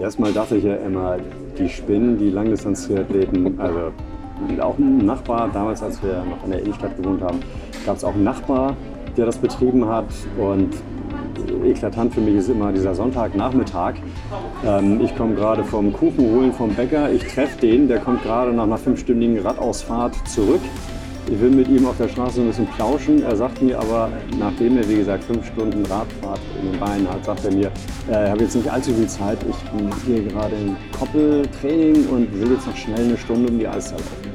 Erstmal dachte ich ja immer, die spinnen, die Langdistanz-Triathleten, also auch ein Nachbar, damals als wir noch in der Innenstadt gewohnt haben, gab es auch einen Nachbar, der das betrieben hat und eklatant für mich ist immer dieser Sonntagnachmittag. Ähm, ich komme gerade vom Kuchen holen vom Bäcker, ich treffe den, der kommt gerade nach einer fünfstündigen Radausfahrt zurück. Ich will mit ihm auf der Straße ein bisschen plauschen. Er sagt mir aber, nachdem er, wie gesagt, fünf Stunden Radfahrt in den Beinen hat, sagt er mir, äh, ich habe jetzt nicht allzu viel Zeit. Ich mache hier gerade ein Koppeltraining und will jetzt noch schnell eine Stunde um die Eiszeit laufen.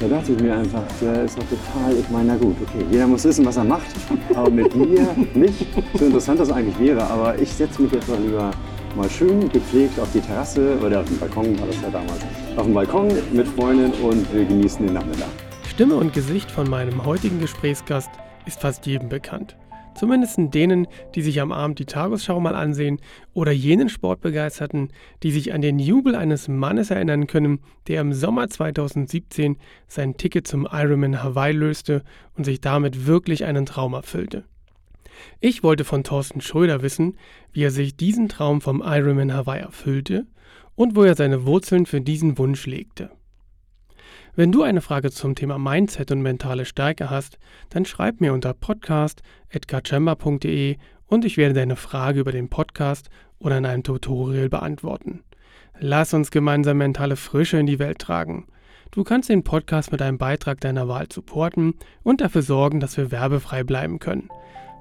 Da dachte ich mir einfach, der ist doch total, ich meine, na gut, okay, jeder muss wissen, was er macht, aber mit mir nicht. So interessant das eigentlich wäre, aber ich setze mich jetzt mal lieber mal schön gepflegt auf die Terrasse, oder auf dem Balkon war das ja damals, auf dem Balkon mit Freundin und wir genießen den Nachmittag. Stimme und Gesicht von meinem heutigen Gesprächsgast ist fast jedem bekannt. Zumindest denen, die sich am Abend die Tagesschau mal ansehen oder jenen Sportbegeisterten, die sich an den Jubel eines Mannes erinnern können, der im Sommer 2017 sein Ticket zum Ironman Hawaii löste und sich damit wirklich einen Traum erfüllte. Ich wollte von Thorsten Schröder wissen, wie er sich diesen Traum vom Ironman Hawaii erfüllte und wo er seine Wurzeln für diesen Wunsch legte. Wenn du eine Frage zum Thema Mindset und mentale Stärke hast, dann schreib mir unter podcast.kachemba.de und ich werde deine Frage über den Podcast oder in einem Tutorial beantworten. Lass uns gemeinsam mentale Frische in die Welt tragen. Du kannst den Podcast mit einem Beitrag deiner Wahl supporten und dafür sorgen, dass wir werbefrei bleiben können.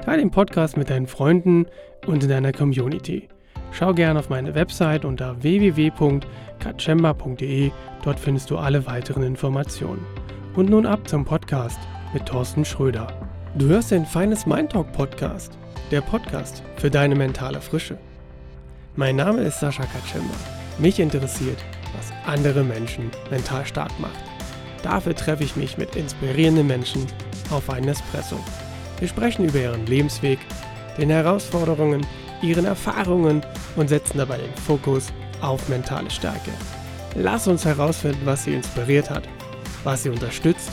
Teile den Podcast mit deinen Freunden und in deiner Community. Schau gerne auf meine Website unter www.kachemba.de, dort findest du alle weiteren Informationen. Und nun ab zum Podcast mit Thorsten Schröder. Du hörst den Feines Mind Talk Podcast, der Podcast für deine mentale Frische. Mein Name ist Sascha Kachemba. Mich interessiert, was andere Menschen mental stark macht. Dafür treffe ich mich mit inspirierenden Menschen auf einen Espresso. Wir sprechen über ihren Lebensweg, den Herausforderungen, ihren Erfahrungen und setzen dabei den Fokus auf mentale Stärke. Lass uns herausfinden, was sie inspiriert hat, was sie unterstützt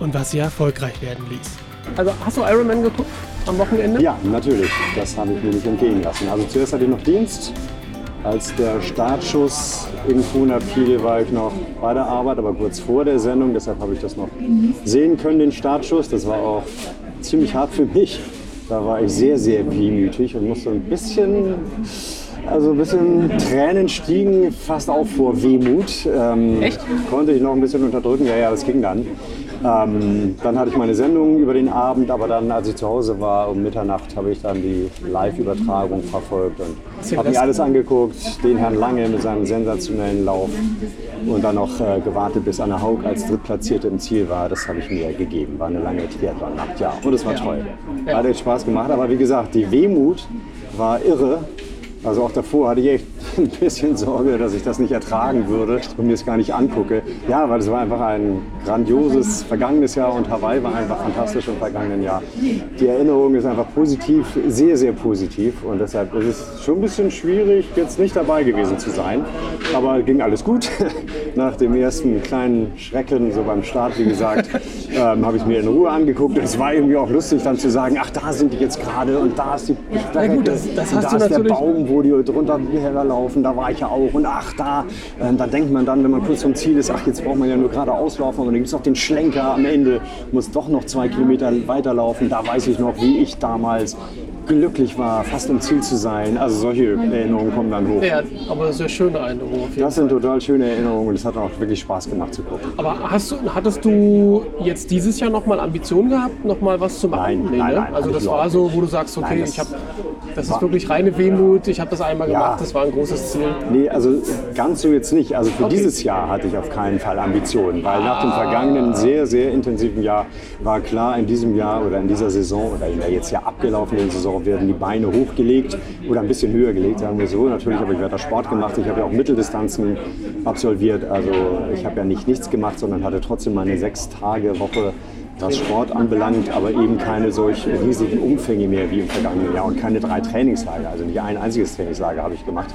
und was sie erfolgreich werden ließ. Also hast du Ironman geguckt am Wochenende? Ja, natürlich. Das habe ich mir nicht entgehen lassen. Also zuerst hatte ich noch Dienst. Als der Startschuss in Kuna fiel, war ich noch bei der Arbeit, aber kurz vor der Sendung. Deshalb habe ich das noch sehen können, den Startschuss. Das war auch ziemlich hart für mich. Da war ich sehr, sehr wehmütig und musste ein bisschen also ein bisschen Tränen stiegen fast auch vor Wehmut. Ähm, Echt? Konnte ich noch ein bisschen unterdrücken. Ja, ja, das ging dann. Ähm, dann hatte ich meine Sendung über den Abend, aber dann, als ich zu Hause war, um Mitternacht, habe ich dann die Live-Übertragung verfolgt und habe mir alles angeguckt. Den Herrn Lange mit seinem sensationellen Lauf und dann noch äh, gewartet, bis Anna Haug als Drittplatzierte im Ziel war. Das habe ich mir gegeben. War eine lange Triathlon-Nacht, ja. Und es war toll. Hat echt Spaß gemacht. Aber wie gesagt, die Wehmut war irre. Also auch davor hatte ich echt ein bisschen Sorge, dass ich das nicht ertragen würde und mir es gar nicht angucke. Ja, weil es war einfach ein grandioses vergangenes Jahr und Hawaii war einfach fantastisch im vergangenen Jahr. Die Erinnerung ist einfach positiv, sehr, sehr positiv und deshalb ist es schon ein bisschen schwierig, jetzt nicht dabei gewesen zu sein. Aber ging alles gut. Nach dem ersten kleinen Schrecken, so beim Start, wie gesagt, ähm, habe ich mir in Ruhe angeguckt. Es war irgendwie auch lustig, dann zu sagen, ach, da sind die jetzt gerade und da ist die Na gut, das- das da ist der Baum, wo die drunter herlaufen, da war ich ja auch und ach, da. Ähm, da denkt man dann, wenn man kurz vom Ziel ist, ach, jetzt braucht man ja nur gerade auslaufen, aber dann gibt es noch den Schlenker am Ende, muss doch noch zwei Kilometer weiterlaufen. Da weiß ich noch, wie ich damals glücklich war, fast im Ziel zu sein. Also solche Erinnerungen kommen dann hoch. Ja, aber ja schöne Erinnerung auf jeden Das sind total schöne Erinnerungen und es hat auch wirklich Spaß gemacht zu gucken. Aber hast du, hattest du jetzt dieses Jahr nochmal Ambitionen gehabt, nochmal was zu machen? Nein, nein, ne? nein, Also hab das war so, wo du sagst, okay, Nein, das ich habe, das ist wirklich reine Wehmut, ich habe das einmal Ja. gemacht, das war ein großes Ziel. Nee, also ganz so jetzt nicht. Also für Okay. dieses Jahr hatte ich auf keinen Fall Ambitionen, weil nach dem vergangenen sehr, sehr intensiven Jahr war klar, in diesem Jahr oder in dieser Saison oder in der jetzt ja abgelaufenen Saison werden die Beine hochgelegt oder ein bisschen höher gelegt, sagen wir so. Natürlich habe ich weiter Sport gemacht, ich habe ja auch Mitteldistanzen absolviert. Also ich habe ja nicht nichts gemacht, sondern hatte trotzdem meine sechs Tage Woche was Sport anbelangt, aber eben keine solch riesigen Umfänge mehr wie im vergangenen Jahr und keine drei Trainingslager, also nicht ein einziges Trainingslager habe ich gemacht.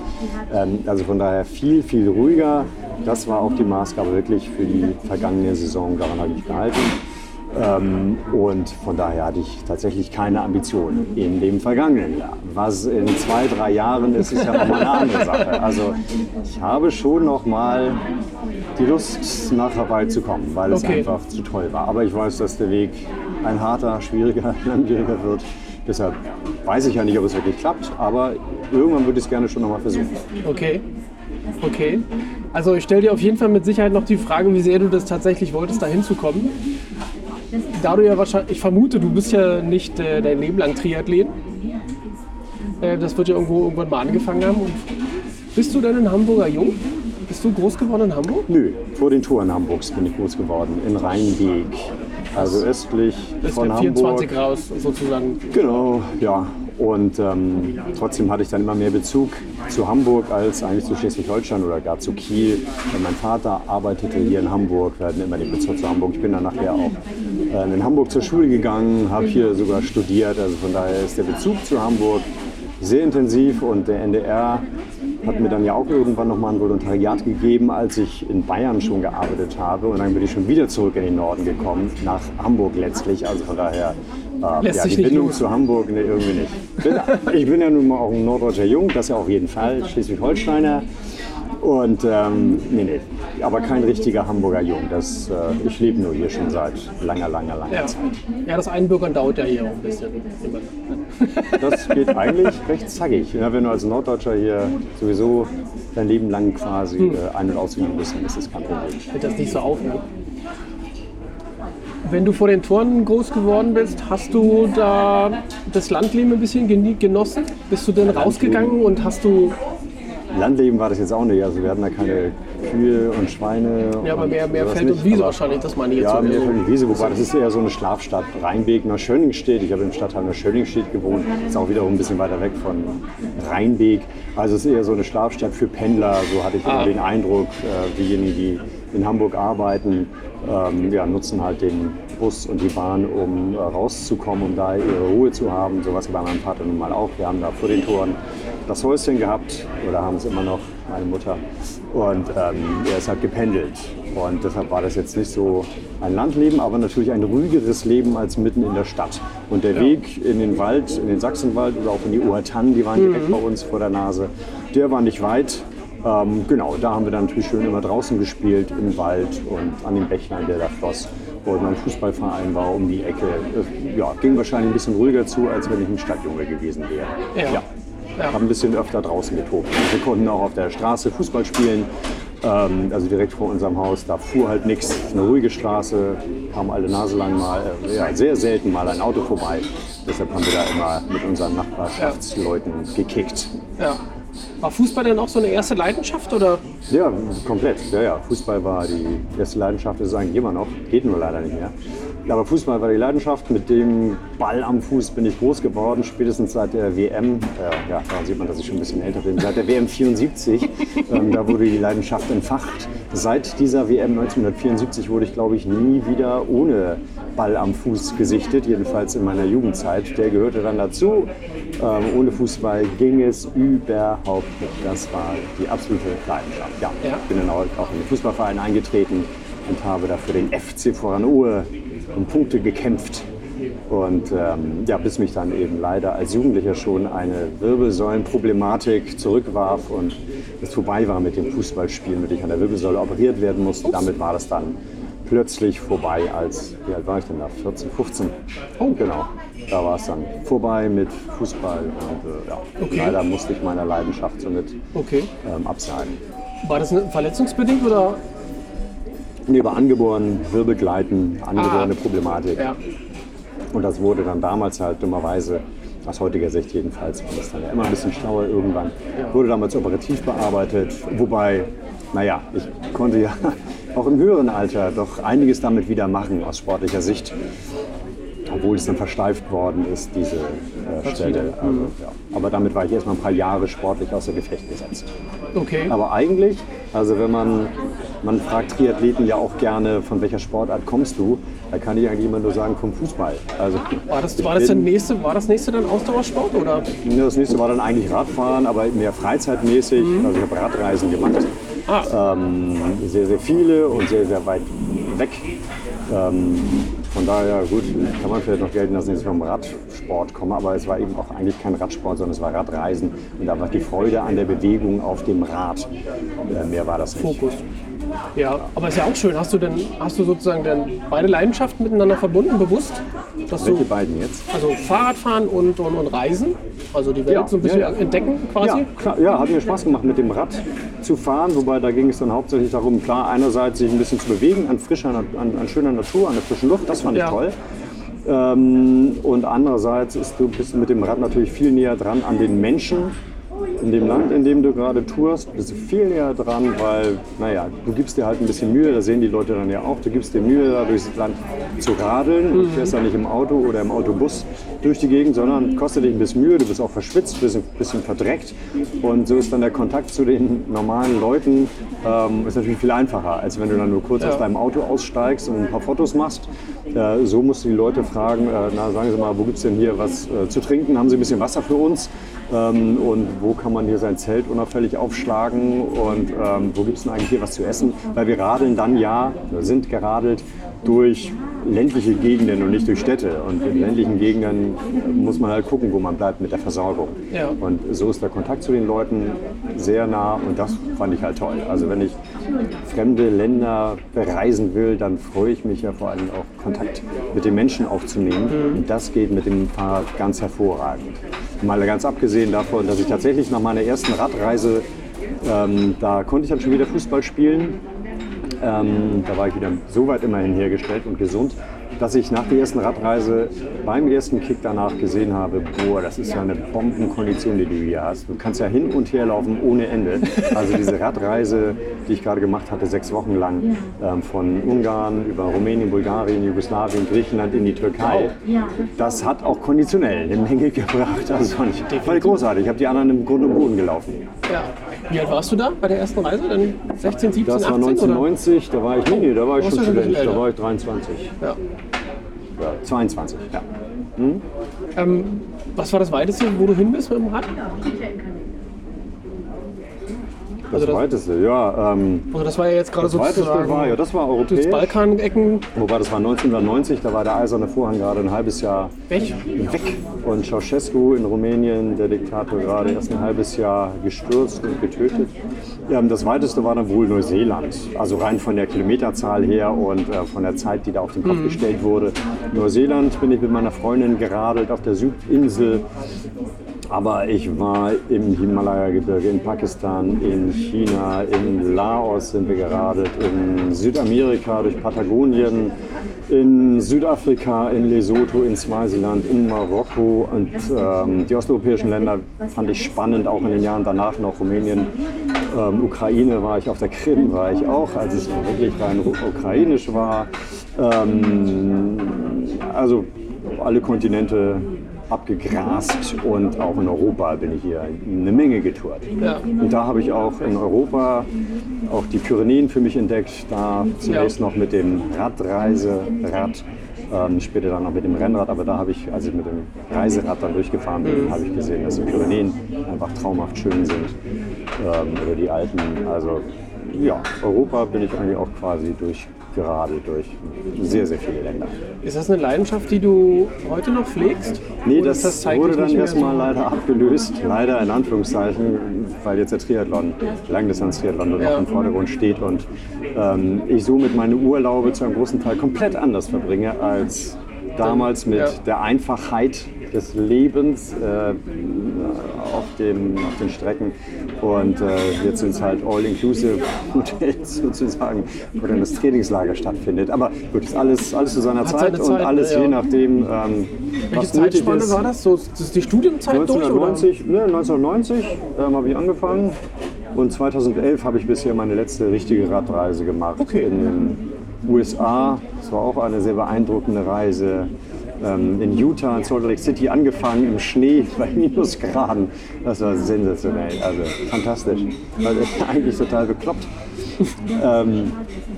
Ähm, also von daher viel, viel ruhiger. Das war auch die Maßgabe wirklich für die vergangene Saison, daran habe ich gehalten. Ähm, und von daher hatte ich tatsächlich keine Ambitionen in dem vergangenen Jahr. Was in zwei, drei Jahren ist, ist ja nochmal eine andere Sache. Also ich habe schon noch mal die Lust, nach Hawaii zu kommen, weil es Okay. einfach zu toll war. Aber ich weiß, dass der Weg ein harter, schwieriger, langwieriger wird. Deshalb weiß ich ja nicht, ob es wirklich klappt, aber irgendwann würde ich es gerne schon noch mal versuchen. Okay. Okay. Also ich stelle dir auf jeden Fall mit Sicherheit noch die Frage, wie sehr du das tatsächlich wolltest, da hinzukommen. Da du ja wahrscheinlich, ich vermute, du bist ja nicht äh, dein Leben lang Triathlet. Äh, das wird ja irgendwo irgendwann mal angefangen haben. Und bist du denn ein Hamburger Jung? Bist du groß geworden in Hamburg? Nö, vor den Toren Hamburgs bin ich groß geworden, in Rheinbeek. Also östlich Ist von der Hamburg. 24 raus, sozusagen. Genau, ja. Und ähm, trotzdem hatte ich dann immer mehr Bezug zu Hamburg als eigentlich zu Schleswig-Holstein oder gar zu Kiel. Weil mein Vater arbeitete hier in Hamburg, wir hatten immer den Bezug zu Hamburg. Ich bin dann nachher auch äh, in Hamburg zur Schule gegangen, habe hier sogar studiert. Also von daher ist der Bezug zu Hamburg sehr intensiv und der NDR hat mir dann ja auch irgendwann nochmal ein Volontariat gegeben, als ich in Bayern schon gearbeitet habe. Und dann bin ich schon wieder zurück in den Norden gekommen, nach Hamburg letztlich. Also von daher, äh, ja, die Bindung zu Hamburg, ne, irgendwie nicht. Ich bin ja nun mal auch ein norddeutscher Jung, das ja auf jeden Fall, Schleswig-Holsteiner. Und ähm, nee, nee, aber kein richtiger Hamburger Jung. Das, äh, ich lebe nur hier schon seit langer, langer, langer Ja. Zeit. ja, das Einbürgern dauert ja hier auch ein bisschen. Das geht eigentlich recht zackig. Ja, wenn du als Norddeutscher hier sowieso dein Leben lang quasi Hm. äh, ein- und ausüben musst, dann ist das kein Problem. Fällt das nicht so auf. Ne? Wenn du vor den Toren groß geworden bist, hast du da das Landleben ein bisschen genossen? Bist du denn rausgegangen und hast du Landleben war das jetzt auch nicht. Also wir hatten da keine Kühe und Schweine. ja, aber und mehr, mehr Feld und nicht. Wiese Aber- wahrscheinlich, das meine ich jetzt Ja, mehr Feld und Wiese, wobei das ist eher so eine Schlafstadt. Rheinbeek nach Schönningstedt. Ich habe im Stadtteil nach Schönningstedt gewohnt. Ist auch wiederum ein bisschen weiter weg von Rheinbeek. Also es ist eher so eine Schlafstadt für Pendler. So hatte ich Ah. den Eindruck. Äh, diejenigen, die in Hamburg arbeiten, ähm, ja, nutzen halt den Bus und die Bahn, um äh, rauszukommen, um da ihre Ruhe zu haben. So was bei meinem Vater nun mal auch. Wir haben da vor den Toren das Häuschen gehabt oder haben es immer noch, meine Mutter. Und ähm, er ist halt gependelt. Und deshalb war das jetzt nicht so ein Landleben, aber natürlich ein ruhigeres Leben als mitten in der Stadt. Und der Weg in den Wald, in den Sachsenwald oder auch in die Oertannen, die waren direkt bei uns vor der Nase, der war nicht weit. Ähm, genau, da haben wir dann natürlich schön immer draußen gespielt, im Wald und an dem Bächlein, der da floss, wo mein Fußballverein war, um die Ecke. Es, ja, ging wahrscheinlich ein bisschen ruhiger zu, als wenn ich ein Stadtjunge gewesen wäre. Ja. ja. Ja. Haben ein bisschen öfter draußen getobt. Wir konnten auch auf der Straße Fußball spielen, ähm, also direkt vor unserem Haus. Da fuhr halt nichts, eine ruhige Straße, kam alle Nase lang mal, äh, ja, sehr selten mal ein Auto vorbei. Deshalb haben wir da immer mit unseren Nachbarschaftsleuten gekickt. ja. War Fußball denn auch so eine erste Leidenschaft? Oder? Ja, komplett. Ja, ja. Fußball war die erste Leidenschaft, ist es eigentlich immer noch. Geht nur leider nicht mehr. Aber Fußball war die Leidenschaft. Mit dem Ball am Fuß bin ich groß geworden, spätestens seit der WM. Äh, ja, da sieht man, dass ich schon ein bisschen älter bin. Seit der WM 74. ähm, da wurde die Leidenschaft entfacht. Seit dieser WM 1974 wurde ich, glaube ich, nie wieder ohne Ball am Fuß gesichtet, jedenfalls in meiner Jugendzeit. Der gehörte dann dazu. Ähm, ohne Fußball ging es überhaupt nicht. Das war die absolute Leidenschaft. Ja, Ja. ich bin dann auch auch in den Fußballverein eingetreten und habe dafür den FC Voranohe um Punkte gekämpft. Und ähm, ja, bis mich dann eben leider als Jugendlicher schon eine Wirbelsäulenproblematik zurückwarf und es vorbei war mit dem Fußballspielen, mit dem ich an der Wirbelsäule operiert werden musste. Damit war das dann plötzlich vorbei als, wie alt war ich denn da? 14, 15. Oh, genau. Da war es dann vorbei mit Fußball und äh, ja, Okay. leider musste ich meiner Leidenschaft somit Okay. ähm, absagen. War das verletzungsbedingt oder? Nee, war angeboren, Wirbelgleiten, angeborene Ah. Problematik. Ja. Und das wurde dann damals halt dummerweise, aus heutiger Sicht jedenfalls, war das dann ja immer ein bisschen schlauer irgendwann, wurde damals operativ bearbeitet. Wobei, naja, ich konnte ja auch im höheren Alter doch einiges damit wieder machen aus sportlicher Sicht. Obwohl es dann versteift worden ist, diese äh, Stelle. Also, ja. Aber damit war ich erstmal ein paar Jahre sportlich außer Gefecht gesetzt. Okay. Aber eigentlich, also wenn man, man fragt Triathleten ja auch gerne, von welcher Sportart kommst du, da kann ich eigentlich immer nur sagen, vom Fußball. Also, War das, war das, bin- nächste, war das nächste dann Ausdauersport? Oder? Ja, Das nächste war dann eigentlich Radfahren, aber mehr freizeitmäßig. Also ich habe Radreisen gemacht. Ah, Ähm, sehr, sehr viele und sehr, sehr weit weg. Ähm, von daher, gut, kann man vielleicht noch gelten dass ich vom Radsport komme, aber es war eben auch eigentlich kein Radsport, sondern es war Radreisen und einfach die Freude an der Bewegung auf dem Rad. Äh, mehr war das nicht. Fokus. Ja, aber ist ja auch schön. Hast du denn, hast du sozusagen denn beide Leidenschaften miteinander verbunden, bewusst? Dass Welche du, beiden jetzt? also Fahrradfahren und, und, und Reisen, also die Welt Ja, so ein bisschen ja, ja. entdecken quasi? Ja, klar, ja, hat mir Spaß gemacht, mit dem Rad zu fahren. Wobei da ging es dann hauptsächlich darum, klar, einerseits sich ein bisschen zu bewegen an frischer, an, an schöner Natur, an der frischen Luft. Das fand ich toll. Ähm, und andererseits ist du bist mit dem Rad natürlich viel näher dran an den Menschen in dem Land, in dem du gerade tourst, bist du viel näher dran, weil, naja, du gibst dir halt ein bisschen Mühe, das sehen die Leute dann ja auch, du gibst dir Mühe, da durchs Land zu radeln und fährst dann nicht im Auto oder im Autobus durch die Gegend, sondern kostet dich ein bisschen Mühe, du bist auch verschwitzt, bist ein bisschen verdreckt und so ist dann der Kontakt zu den normalen Leuten ähm, ist natürlich viel einfacher, als wenn du dann nur kurz Ja. aus deinem Auto aussteigst und ein paar Fotos machst. Äh, so musst die Leute fragen, äh, na sagen Sie mal, wo gibt es denn hier was äh, zu trinken? Haben Sie ein bisschen Wasser für uns? Ähm, und wo kann man hier sein Zelt unauffällig aufschlagen? Und ähm, wo gibt es denn eigentlich hier was zu essen? Weil wir radeln dann ja, sind geradelt durch ländliche Gegenden und nicht durch Städte. Und in ländlichen Gegenden muss man halt gucken, wo man bleibt mit der Versorgung. Ja. Und so ist der Kontakt zu den Leuten sehr nah und das fand ich halt toll. Also wenn ich fremde Länder bereisen will, dann freue ich mich ja vor allem auch Kontakt mit den Menschen aufzunehmen. Und das geht mit dem Fahrrad ganz hervorragend. Mal ganz abgesehen davon, dass ich tatsächlich nach meiner ersten Radreise, ähm, da konnte ich dann schon wieder Fußball spielen. Ähm, da war ich wieder so weit immerhin hergestellt und gesund, dass ich nach der ersten Radreise beim ersten Kick danach gesehen habe, boah, das ist ja eine Bombenkondition, die du hier hast. Du kannst ja hin und her laufen ohne Ende. Also diese Radreise, die ich gerade gemacht hatte, sechs Wochen lang, ähm, von Ungarn über Rumänien, Bulgarien, Jugoslawien, Griechenland in die Türkei, das hat auch konditionell eine Menge gebracht. Also fand ich, fand großartig. Ich habe die anderen im Grund und Boden gelaufen. Ja. Wie alt warst du da bei der ersten Reise? Dann 16, 17, Das war 18? Oder? 1990, da war ich, nee, nee, da war ich schon Student, da war ich 23. Ja. Ja, 22, ja. Ähm, was war das weiteste, wo du hin bist mit dem Rad? Das, Also das- weiteste, ja. Ähm, Also das war ja jetzt gerade das weiteste sozusagen war, ja, das war das europäisch. Balkanecken Wobei, das war 1990, da war der eiserne Vorhang gerade ein halbes Jahr weg. weg. Und Ceausescu in Rumänien, der Diktator, gerade erst ein halbes Jahr gestürzt und getötet. Ja, das weiteste war dann wohl Neuseeland. Also rein von der Kilometerzahl her und äh, von der Zeit, die da auf den Kopf gestellt wurde. Neuseeland bin ich mit meiner Freundin geradelt auf der Südinsel. Aber ich war im Himalaya-Gebirge, in Pakistan, in China, in Laos sind wir geradelt, in Südamerika durch Patagonien, in Südafrika, in Lesotho, in Swasiland, in Marokko und ähm, die osteuropäischen Länder fand ich spannend, auch in den Jahren danach noch Rumänien, ähm, Ukraine war ich, auf der Krim war ich auch, als es wirklich rein ukrainisch war. Ähm, also alle Kontinente abgegrast und auch in Europa bin ich hier eine Menge getourt. Ja. Und da habe ich auch in Europa auch die Pyrenäen für mich entdeckt. Da zunächst noch mit dem Radreiserad, ähm, später dann noch mit dem Rennrad. Aber da habe ich, als ich mit dem Reiserad dann durchgefahren bin, habe ich gesehen, dass die Pyrenäen einfach traumhaft schön sind ähm, über die Alpen. Also ja, Europa bin ich eigentlich auch quasi durchgeradelt durch sehr, sehr viele Länder. Ist das eine Leidenschaft, die du heute noch pflegst? Nee, das, das wurde dann erstmal so? leider abgelöst. Leider in Anführungszeichen, weil jetzt der Triathlon, Langdistanz-Triathlon nur noch Ja. im Vordergrund steht und ähm, ich somit meine Urlaube zu einem großen Teil komplett anders verbringe als damals mit ja. der Einfachheit des Lebens äh, auf, dem, auf den Strecken. Und äh, jetzt sind es halt All-Inclusive-Hotels sozusagen, wo dann das Trainingslager stattfindet. Aber gut, ist alles, alles zu seiner Zeit seine und Zeit, alles ja. je nachdem, ähm, Welche was nötig Zeitspanne ist. war das? So, das ist die Studienzeit durch? Oder? 1990, ne, 1990 ähm, habe ich angefangen und 2011 habe ich bisher meine letzte richtige Radreise gemacht Okay. in den USA. Das war auch eine sehr beeindruckende Reise. Ähm, in Utah, in Salt Lake City angefangen im Schnee bei Minusgraden. Das war sensationell, also fantastisch. Also, eigentlich total bekloppt. Ähm,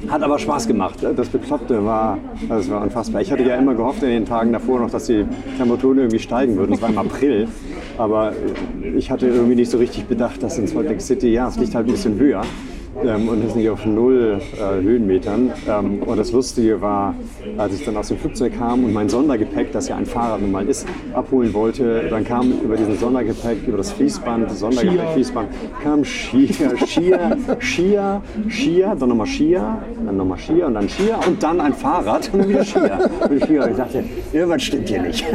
hat aber Spaß gemacht. Das Bekloppte war, das war unfassbar. Ich hatte ja immer gehofft in den Tagen davor noch, dass die Temperaturen irgendwie steigen würden. Es war im April. Aber ich hatte irgendwie nicht so richtig bedacht, dass in Salt Lake City, ja, es liegt halt ein bisschen höher. Ähm, und ist nicht auf null äh, Höhenmetern. Ähm, und das Lustige war, als ich dann aus dem Flugzeug kam und mein Sondergepäck, das ja ein Fahrrad nun mal ist, abholen wollte, dann kam über diesen Sondergepäck, über das Fließband, das Sondergepäck, Fließband, kam Skier, Skier, Skier, Skier, dann nochmal Skier, dann nochmal Skier und dann Skier und dann ein Fahrrad und wieder Skier. Und ich dachte, irgendwas stimmt hier nicht.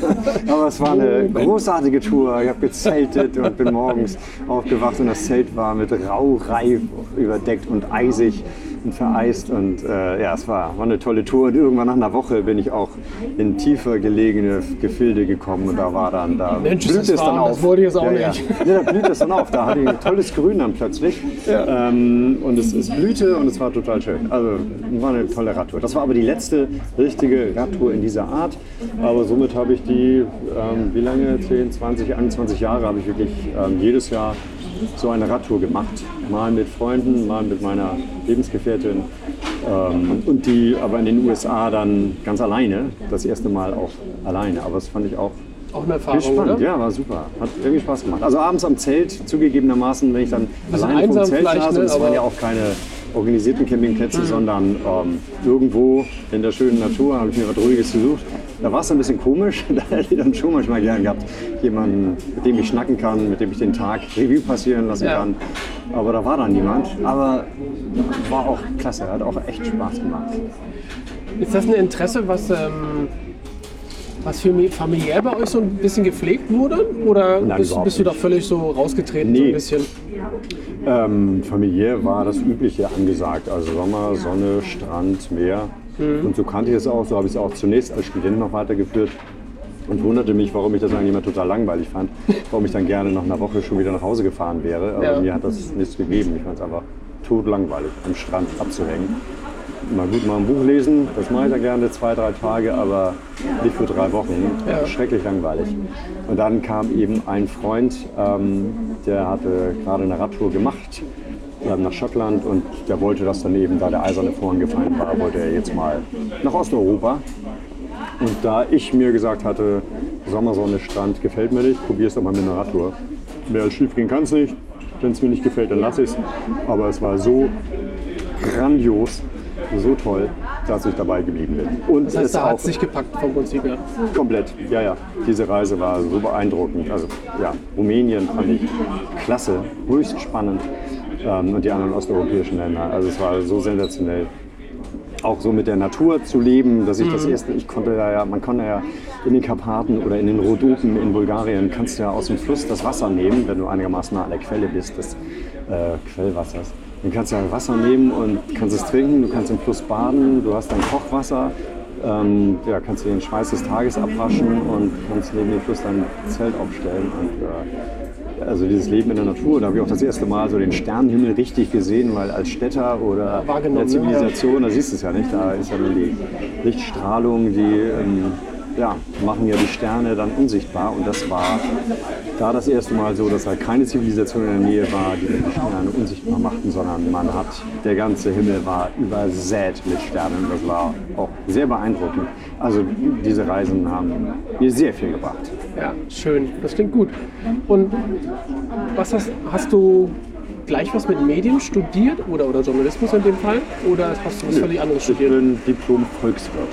Aber es war eine großartige Tour. Ich habe gezeltet und bin morgens aufgewacht und das Zelt war mit Raureif überdeckt und eisig und vereist. Und äh, ja, es war, war eine tolle Tour. Und irgendwann nach einer Woche bin ich auch in tiefer gelegene Gefilde gekommen und da war dann, da Mensch, blüht es dann warm, auf. das wollte ich jetzt auch ja, nicht. Ja. ja, da blüht es dann auf. Da hatte ich ein tolles Grün dann plötzlich. Ähm, und es, es blühte und es war total schön. Also war eine tolle Radtour. Das war aber die letzte richtige Radtour in dieser Art. Aber somit habe ich die, ähm, wie lange? 10, 20, 21 Jahre habe ich wirklich ähm, jedes Jahr so eine Radtour gemacht. Mal mit Freunden, mal mit meiner Lebensgefährtin. Ähm, und die aber in den USA dann ganz alleine. Das erste Mal auch alleine. Aber das fand ich auch Auch eine Erfahrung, spannend. oder? Ja, war super. Hat irgendwie Spaß gemacht. Also abends am Zelt, zugegebenermaßen, wenn ich dann alleine vom Zelt saß, ne, und es waren Mhm. ja auch keine organisierten Campingplätze, sondern ähm, irgendwo in der schönen Natur habe ich mir was Ruhiges gesucht. Da war es ein bisschen komisch, da hätte ich dann schon manchmal gern gehabt, jemanden, mit dem ich schnacken kann, mit dem ich den Tag Revue passieren lassen Ja. kann. Aber da war dann niemand. Aber war auch klasse, hat auch echt Spaß gemacht. Ist das ein Interesse, was, ähm, was für mi- familiär bei euch so ein bisschen gepflegt wurde? Oder Nein, bist, bist du da völlig so rausgetreten, so Nee. ein bisschen? Ähm, familiär war das Übliche angesagt. Also Sommer, Sonne, Strand, Meer. Und so kannte ich es auch. So habe ich es auch zunächst als Student noch weitergeführt. Und wunderte mich, warum ich das eigentlich immer total langweilig fand. Warum ich dann gerne nach einer Woche schon wieder nach Hause gefahren wäre. Aber Ja. mir hat das nichts gegeben. Ich fand es einfach totlangweilig, am Strand abzuhängen. Mal gut mal ein Buch lesen, das mache ich ja gerne zwei, drei Tage, aber nicht für drei Wochen. Ja. Schrecklich langweilig. Und dann kam eben ein Freund, ähm, der hatte gerade eine Radtour gemacht ähm, nach Schottland und der wollte das dann eben, da der eiserne Vorhang gefallen war, wollte er jetzt mal nach Osteuropa. Und da ich mir gesagt hatte, Sommersonne, Strand gefällt mir nicht, probier es doch mal mit einer Radtour. Mehr als schief gehen kann es nicht. Wenn es mir nicht gefällt, dann lasse ich es. Aber es war so grandios, so toll, dass ich dabei geblieben bin. Und Das heißt, es da hat es sich gepackt vom Prinzip her. komplett, ja, ja. Diese Reise war so beeindruckend. Also ja, Rumänien fand ich klasse, höchst spannend. Ähm, und die anderen osteuropäischen Länder. Also es war so sensationell. Auch so mit der Natur zu leben, dass ich das erste, ich konnte da ja, man konnte ja in den Karpaten oder in den Rhodopen in Bulgarien, kannst du ja aus dem Fluss das Wasser nehmen, wenn du einigermaßen nah an der Quelle bist, des äh, Quellwassers. Dann kannst du ja Wasser nehmen und kannst es trinken, du kannst im Fluss baden, du hast dann Kochwasser, ähm, ja, kannst du den Schweiß des Tages abwaschen und kannst neben dem Fluss dein Zelt aufstellen. Und, äh, also dieses Leben in der Natur, da habe ich auch das erste Mal so den Sternenhimmel richtig gesehen, weil als Städter oder Wahrgenommen, der? Zivilisation, da siehst du es ja nicht, da ist ja nur die Lichtstrahlung, die ähm, ja, machen ja die Sterne dann unsichtbar. Und das war da das erste Mal so, dass halt keine Zivilisation in der Nähe war, die die Sterne unsichtbar machten, sondern man hat, der ganze Himmel war übersät mit Sternen. Das war auch sehr beeindruckend. Also diese Reisen haben mir sehr viel gebracht. Ja, schön. Das klingt gut. Und was hast, hast du gleich was mit Medien studiert oder, oder Journalismus in dem Fall? Oder hast du was völlig anderes Ich studiert? bin Diplom-Volkswirt.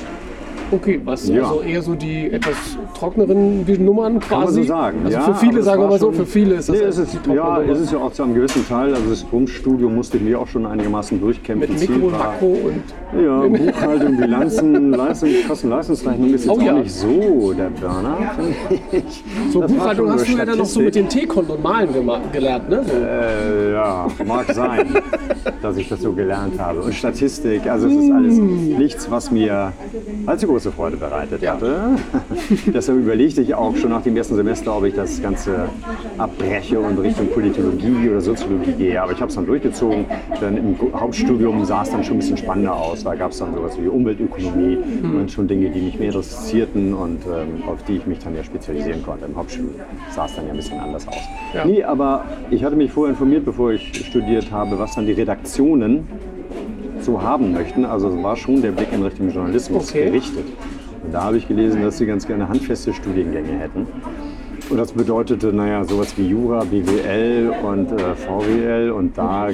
Okay, was Ja. also eher so die etwas trockneren Nummern quasi? Kann man so sagen. Also ja, für viele, es sagen wir mal so, für viele ist das nee, es ist, trockene Ja, Nummer. es ist ja auch zu einem gewissen Teil. Also das Diplomstudium musste ich mir auch schon einigermaßen durchkämpfen. mit Mikro, Makro und Ja, Buchhaltung, Bilanzen, Leistung, Kosten-Leistungsrechnung ist jetzt Oh ja. auch nicht so der Burner, so Das Buchhaltung hast du ja dann noch so mit den T-Konten und Malen gelernt, ne? So. Äh, ja, mag sein, dass ich das so gelernt habe. Und Statistik, also es ist alles nichts, was mir allzu große Freude bereitet Ja. hatte. Deshalb überlegte ich auch schon nach dem ersten Semester, ob ich das Ganze abbreche und Richtung Politologie oder Soziologie gehe. Aber ich habe es dann durchgezogen. Dann im Hauptstudium sah es dann schon ein bisschen spannender aus. Da gab es dann sowas wie Umweltökonomie und schon Dinge, die mich mehr interessierten und ähm, auf die ich mich dann ja spezialisieren konnte. Im Hauptstudium sah es dann ja ein bisschen anders aus. Ja. Nee, aber ich hatte mich vorher informiert, bevor ich studiert habe, was dann die Redaktionen so haben möchten. Also war schon der Blick in Richtung Journalismus Okay. gerichtet. Und da habe ich gelesen, dass sie ganz gerne handfeste Studiengänge hätten. Und das bedeutete, naja, sowas wie Jura, BWL und äh, VWL. Und da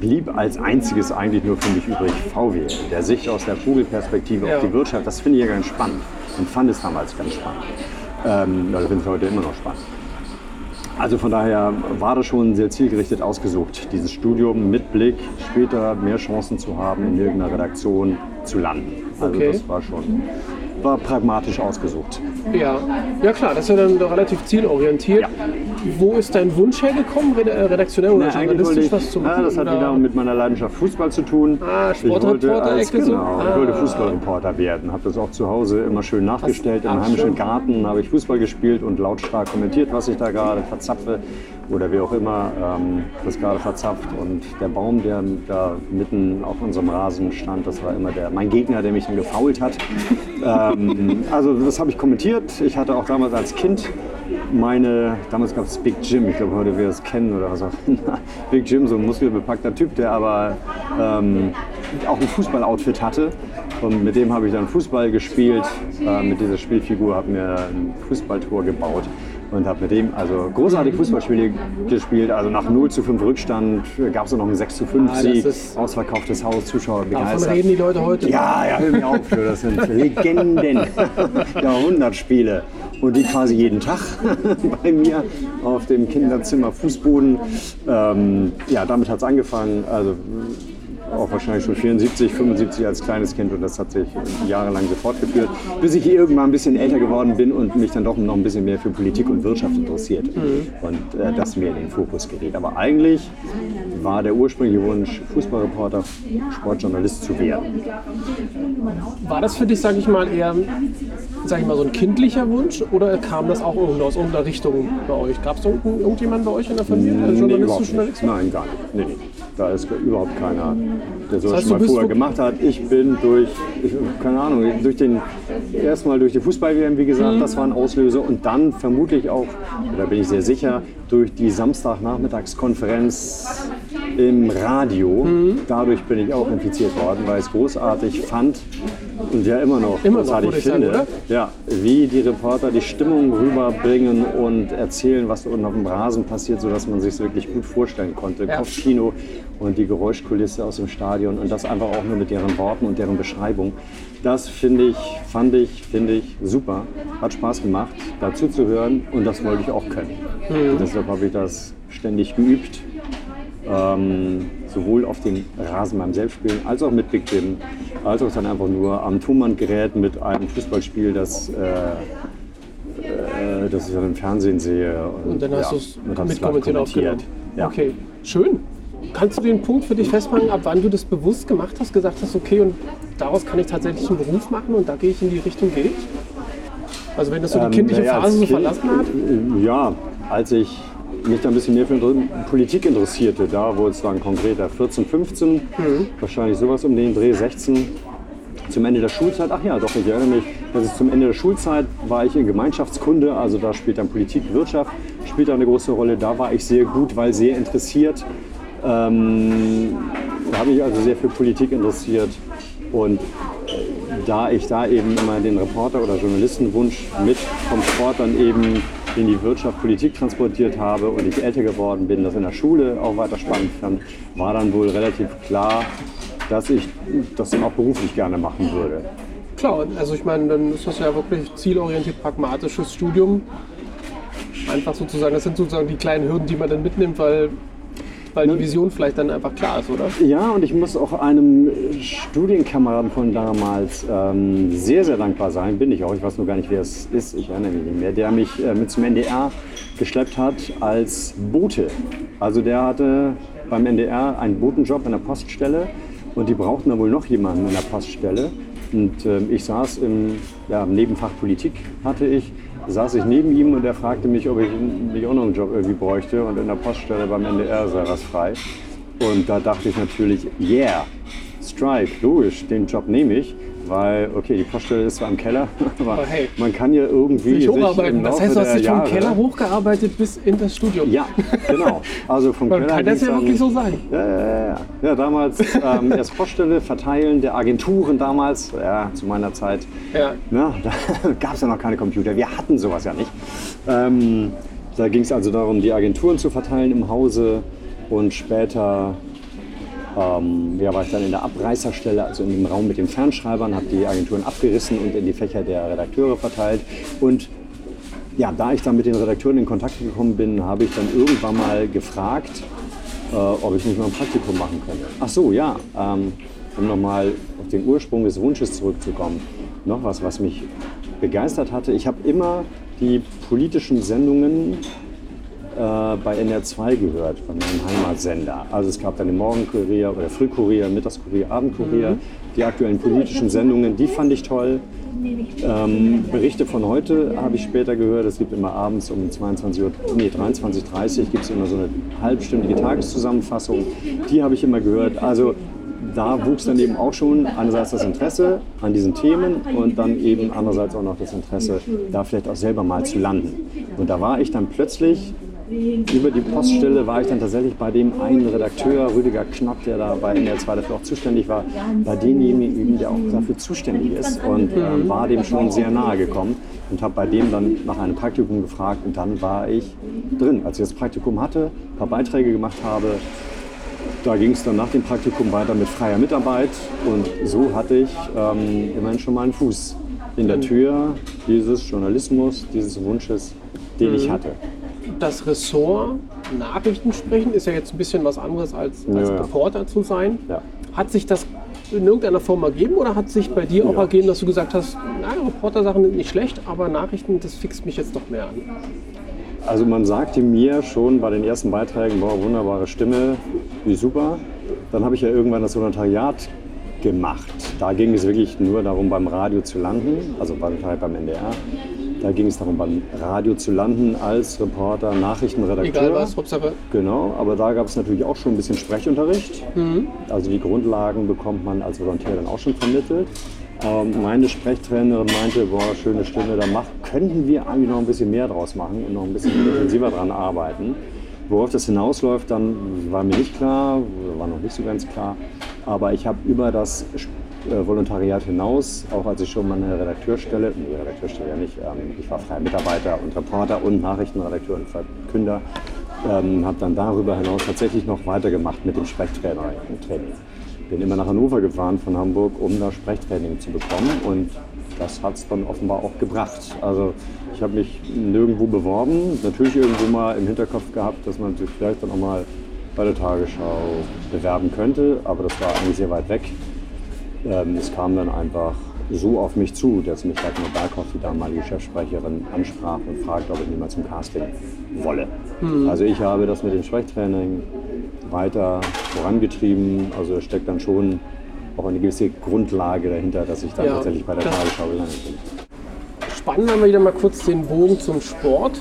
blieb als einziges eigentlich nur für mich übrig VWL. Der Sicht aus der Vogelperspektive Ja. auf die Wirtschaft, das finde ich ja ganz spannend. Und fand es damals ganz spannend. Ähm, also finde es heute immer noch spannend. Also von daher war das schon sehr zielgerichtet ausgesucht, dieses Studium mit Blick, später mehr Chancen zu haben, in irgendeiner Redaktion zu landen. Also Okay. das war schon war pragmatisch ausgesucht. Ja, ja klar, das ist ja dann doch relativ zielorientiert. Ja. Wo ist dein Wunsch hergekommen, äh, redaktionell oder Na, journalistisch was zu machen? ja, das hat oder? wieder mit meiner Leidenschaft Fußball zu tun. Ah, ich wollte Sportreporter, als, so? genau, ich wollte Ah. Fußballreporter werden. Habe das auch zu Hause immer schön nachgestellt. Ach, Im heimischen schön. Garten habe ich Fußball gespielt und lautstark kommentiert, was ich da gerade verzapfe oder wie auch immer ähm, das gerade verzapft. Und der Baum, der da mitten auf unserem Rasen stand, das war immer der, mein Gegner, der mich dann gefault hat. ähm, also das habe ich kommentiert. Ich hatte auch damals als Kind meine, damals gab es Big Jim, ich glaube heute wir es kennen oder was auch immer. Big Jim, so ein muskelbepackter Typ, der aber ähm, auch ein Fußballoutfit hatte. Und mit dem habe ich dann Fußball gespielt, äh, mit dieser Spielfigur, habe mir ein Fußballtor gebaut und habe mit dem also großartig Fußballspiele gespielt. Also nach 0 zu 5 Rückstand gab es noch einen 6 zu 5 Ah, Sieg, ausverkauftes Haus, Zuschauer Davon begeistert. reden die Leute heute. Ja, ja, hör mir auf, das sind Legenden, Jahrhundertspiele. Und die quasi jeden Tag bei mir auf dem Kinderzimmer Fußboden. Ähm, ja, damit hat es angefangen. Also auch wahrscheinlich schon 74, 75 als kleines Kind und das hat sich jahrelang so fortgeführt, bis ich irgendwann ein bisschen älter geworden bin und mich dann doch noch ein bisschen mehr für Politik und Wirtschaft interessiert und äh, das mehr in den Fokus gerät. Aber eigentlich war der ursprüngliche Wunsch, Fußballreporter, Sportjournalist zu werden. War das für dich, sag ich mal, eher sag ich mal, so ein kindlicher Wunsch oder kam das auch irgendwo aus irgendeiner Richtung bei euch? Gab es irgendjemanden bei euch in der Familie, der Nee, journalistisch überhaupt unterwegs nicht. war? Nein, gar nicht. Nee, nee. Da ist überhaupt keiner, der sowas heißt, schon mal vorher gemacht hat. Ich bin durch, ich, keine Ahnung, durch den, erstmal durch die fußball wm wie gesagt, das war ein Auslöser. Und dann vermutlich auch, da bin ich sehr sicher, durch die Samstagnachmittagskonferenz im Radio. Dadurch bin ich auch infiziert worden, weil ich es großartig fand und ja immer noch Immer noch, großartig sagen, finde. oder? Ja, wie die Reporter die Stimmung rüberbringen und erzählen, was unten auf dem Rasen passiert, sodass man sich wirklich gut vorstellen konnte. Ja. Kopfkino und die Geräuschkulisse aus dem Stadion und das einfach auch nur mit deren Worten und deren Beschreibung. Das finde ich, fand ich, finde ich super. Hat Spaß gemacht, dazu zu hören und das wollte ich auch können. Mhm. Und deshalb habe ich das ständig geübt. Ähm, sowohl auf dem Rasen beim Selbstspielen als auch mit Big Jim, als auch dann einfach nur am Tonbandgerät mit einem Fußballspiel, das, äh, äh, das ich dann im Fernsehen sehe. Und dann hast ja, du es und mit kommentiert. Ja. Okay, schön. Kannst du den Punkt für dich festmachen, ab wann du das bewusst gemacht hast, gesagt hast, okay, und daraus kann ich tatsächlich einen Beruf machen und da gehe ich in die Richtung, gehe ich? Also wenn das so die Ähm, kindliche naja, Phase so Kind, verlassen hat? Ja, als ich mich da ein bisschen mehr für Politik interessierte, da wurde es dann konkreter 14, 15, Mhm. wahrscheinlich sowas um den Dreh, 16. Zum Ende der Schulzeit, ach ja, doch, ich erinnere mich, dass ich zum Ende der Schulzeit war ich in Gemeinschaftskunde, also da spielt dann Politik, Wirtschaft, spielt da eine große Rolle. Da war ich sehr gut, weil sehr interessiert. Ähm, da habe ich also sehr für Politik interessiert und da ich da eben immer den Reporter- oder Journalistenwunsch mit vom Sport dann eben in die Wirtschaft, Politik transportiert habe und ich älter geworden bin, das in der Schule auch weiter spannend fand, war dann wohl relativ klar, dass ich das auch beruflich gerne machen würde. Klar, also ich meine, dann ist das ja wirklich zielorientiert, pragmatisches Studium. Einfach sozusagen, das sind sozusagen die kleinen Hürden, die man dann mitnimmt, weil, weil die Vision vielleicht dann einfach klar ist, oder? Ja, und ich muss auch einem Studienkameraden von damals ähm, sehr, sehr dankbar sein. Bin ich auch. Ich weiß nur gar nicht, wer es ist. Ich erinnere mich nicht mehr. Der mich äh, mit zum NDR geschleppt hat als Bote. Also der hatte beim NDR einen Botenjob an der Poststelle und die brauchten dann wohl noch jemanden an der Poststelle. Und ähm, ich saß im ja, im Nebenfach Politik hatte ich, saß ich neben ihm und er fragte mich, ob ich nicht auch noch einen Job irgendwie bräuchte und in der Poststelle beim NDR sei was frei. Und da dachte ich natürlich, yeah, Strike, logisch, den Job nehme ich, weil, okay, die Poststelle ist zwar im Keller, aber, Aber hey, man kann ja irgendwie Sich sich hocharbeiten. im Das heißt, du hast dich vom Keller hochgearbeitet bis in das Studium. Ja, genau. Also vom Man Keller kann das ja dann- wirklich so sein. Ja, ja, ja, ja. ja damals ähm, erst Poststelle verteilen der Agenturen damals, ja, zu meiner Zeit. Ja. Na, da gab es ja noch keine Computer. Wir hatten sowas ja nicht. Ähm, da ging es also darum, die Agenturen zu verteilen im Hause und später ähm, ja, war ich dann in der Abreißerstelle, also in dem Raum mit den Fernschreibern, habe die Agenturen abgerissen und in die Fächer der Redakteure verteilt. Und ja, da ich dann mit den Redakteuren in Kontakt gekommen bin, habe ich dann irgendwann mal gefragt, äh, ob ich nicht mal ein Praktikum machen könnte. Ach so, ja, ähm, um nochmal auf den Ursprung des Wunsches zurückzukommen. Noch was, was mich begeistert hatte. Ich habe immer die politischen Sendungen bei NR2 gehört, bei meinem Heimatsender. Also es gab dann den Morgenkurier oder Frühkurier, Mittagskurier, Abendkurier. Die aktuellen politischen Sendungen, die fand ich toll. Ähm, Berichte von heute habe ich später gehört. Es gibt immer abends um 22 Uhr, nee, 23.30 Uhr gibt es immer so eine halbstündige Tageszusammenfassung. Die habe ich immer gehört. Also da wuchs dann eben auch schon einerseits das Interesse an diesen Themen und dann eben andererseits auch noch das Interesse, da vielleicht auch selber mal zu landen. Und da war ich dann plötzlich über die Poststelle war ich dann tatsächlich bei dem einen Redakteur, Rüdiger Knapp, der da bei NR2 dafür auch zuständig war, bei demjenigen, der auch dafür zuständig ist und äh, war dem schon sehr nahe gekommen und habe bei dem dann nach einem Praktikum gefragt und dann war ich drin. Als ich das Praktikum hatte, ein paar Beiträge gemacht habe, da ging es dann nach dem Praktikum weiter mit freier Mitarbeit und so hatte ich ähm, immerhin schon mal einen Fuß in der Tür dieses Journalismus, dieses Wunsches, den ich hatte. Das Ressort Nachrichten sprechen ist ja jetzt ein bisschen was anderes als, als Ja. Reporter zu sein. Ja. Hat sich das in irgendeiner Form ergeben oder hat sich bei dir auch Ja. ergeben, dass du gesagt hast, naja, Reportersachen sind nicht schlecht, aber Nachrichten, das fixt mich jetzt noch mehr an? Also man sagte mir schon bei den ersten Beiträgen, boah, wunderbare Stimme, wie super. Dann habe ich ja irgendwann das Volontariat gemacht. Da ging es wirklich nur darum, beim Radio zu landen, also Volontariat beim NDR. Da ging es darum, beim Radio zu landen als Reporter, Nachrichtenredakteur. Egal was, Hauptsache. Genau, aber da gab es natürlich auch schon ein bisschen Sprechunterricht. Also die Grundlagen bekommt man als Volontär dann auch schon vermittelt. Ähm, meine Sprechtrainerin meinte, boah, schöne Stimme, da mach, könnten wir eigentlich noch ein bisschen mehr draus machen und noch ein bisschen intensiver dran arbeiten. Worauf das hinausläuft, dann war mir nicht klar, war noch nicht so ganz klar. Aber ich habe über das äh, Volontariat hinaus, auch als ich schon meine Redakteurstelle, nee, Redakteurstelle ja nicht, ähm, ich war freier Mitarbeiter und Reporter und Nachrichtenredakteur und Verkünder, ähm, habe dann darüber hinaus tatsächlich noch weitergemacht mit dem Sprechtraining. Training. Bin immer nach Hannover gefahren von Hamburg, um da Sprechtraining zu bekommen und das hat es dann offenbar auch gebracht. Also ich habe mich nirgendwo beworben, natürlich irgendwo mal im Hinterkopf gehabt, dass man sich vielleicht dann auch mal bei der Tagesschau bewerben könnte, aber das war eigentlich sehr weit weg. Ähm, es kam dann einfach so auf mich zu, dass mich Dagmar Berghoff, die damalige Chefsprecherin, ansprach und fragte, ob ich nicht mal zum Casting wolle. Also ich habe das mit dem Sprechtraining weiter vorangetrieben. Also es steckt dann schon auch eine gewisse Grundlage dahinter, dass ich dann Ja, tatsächlich bei der Tagesschau gelandet bin. Spannen wir wieder mal kurz den Bogen zum Sport.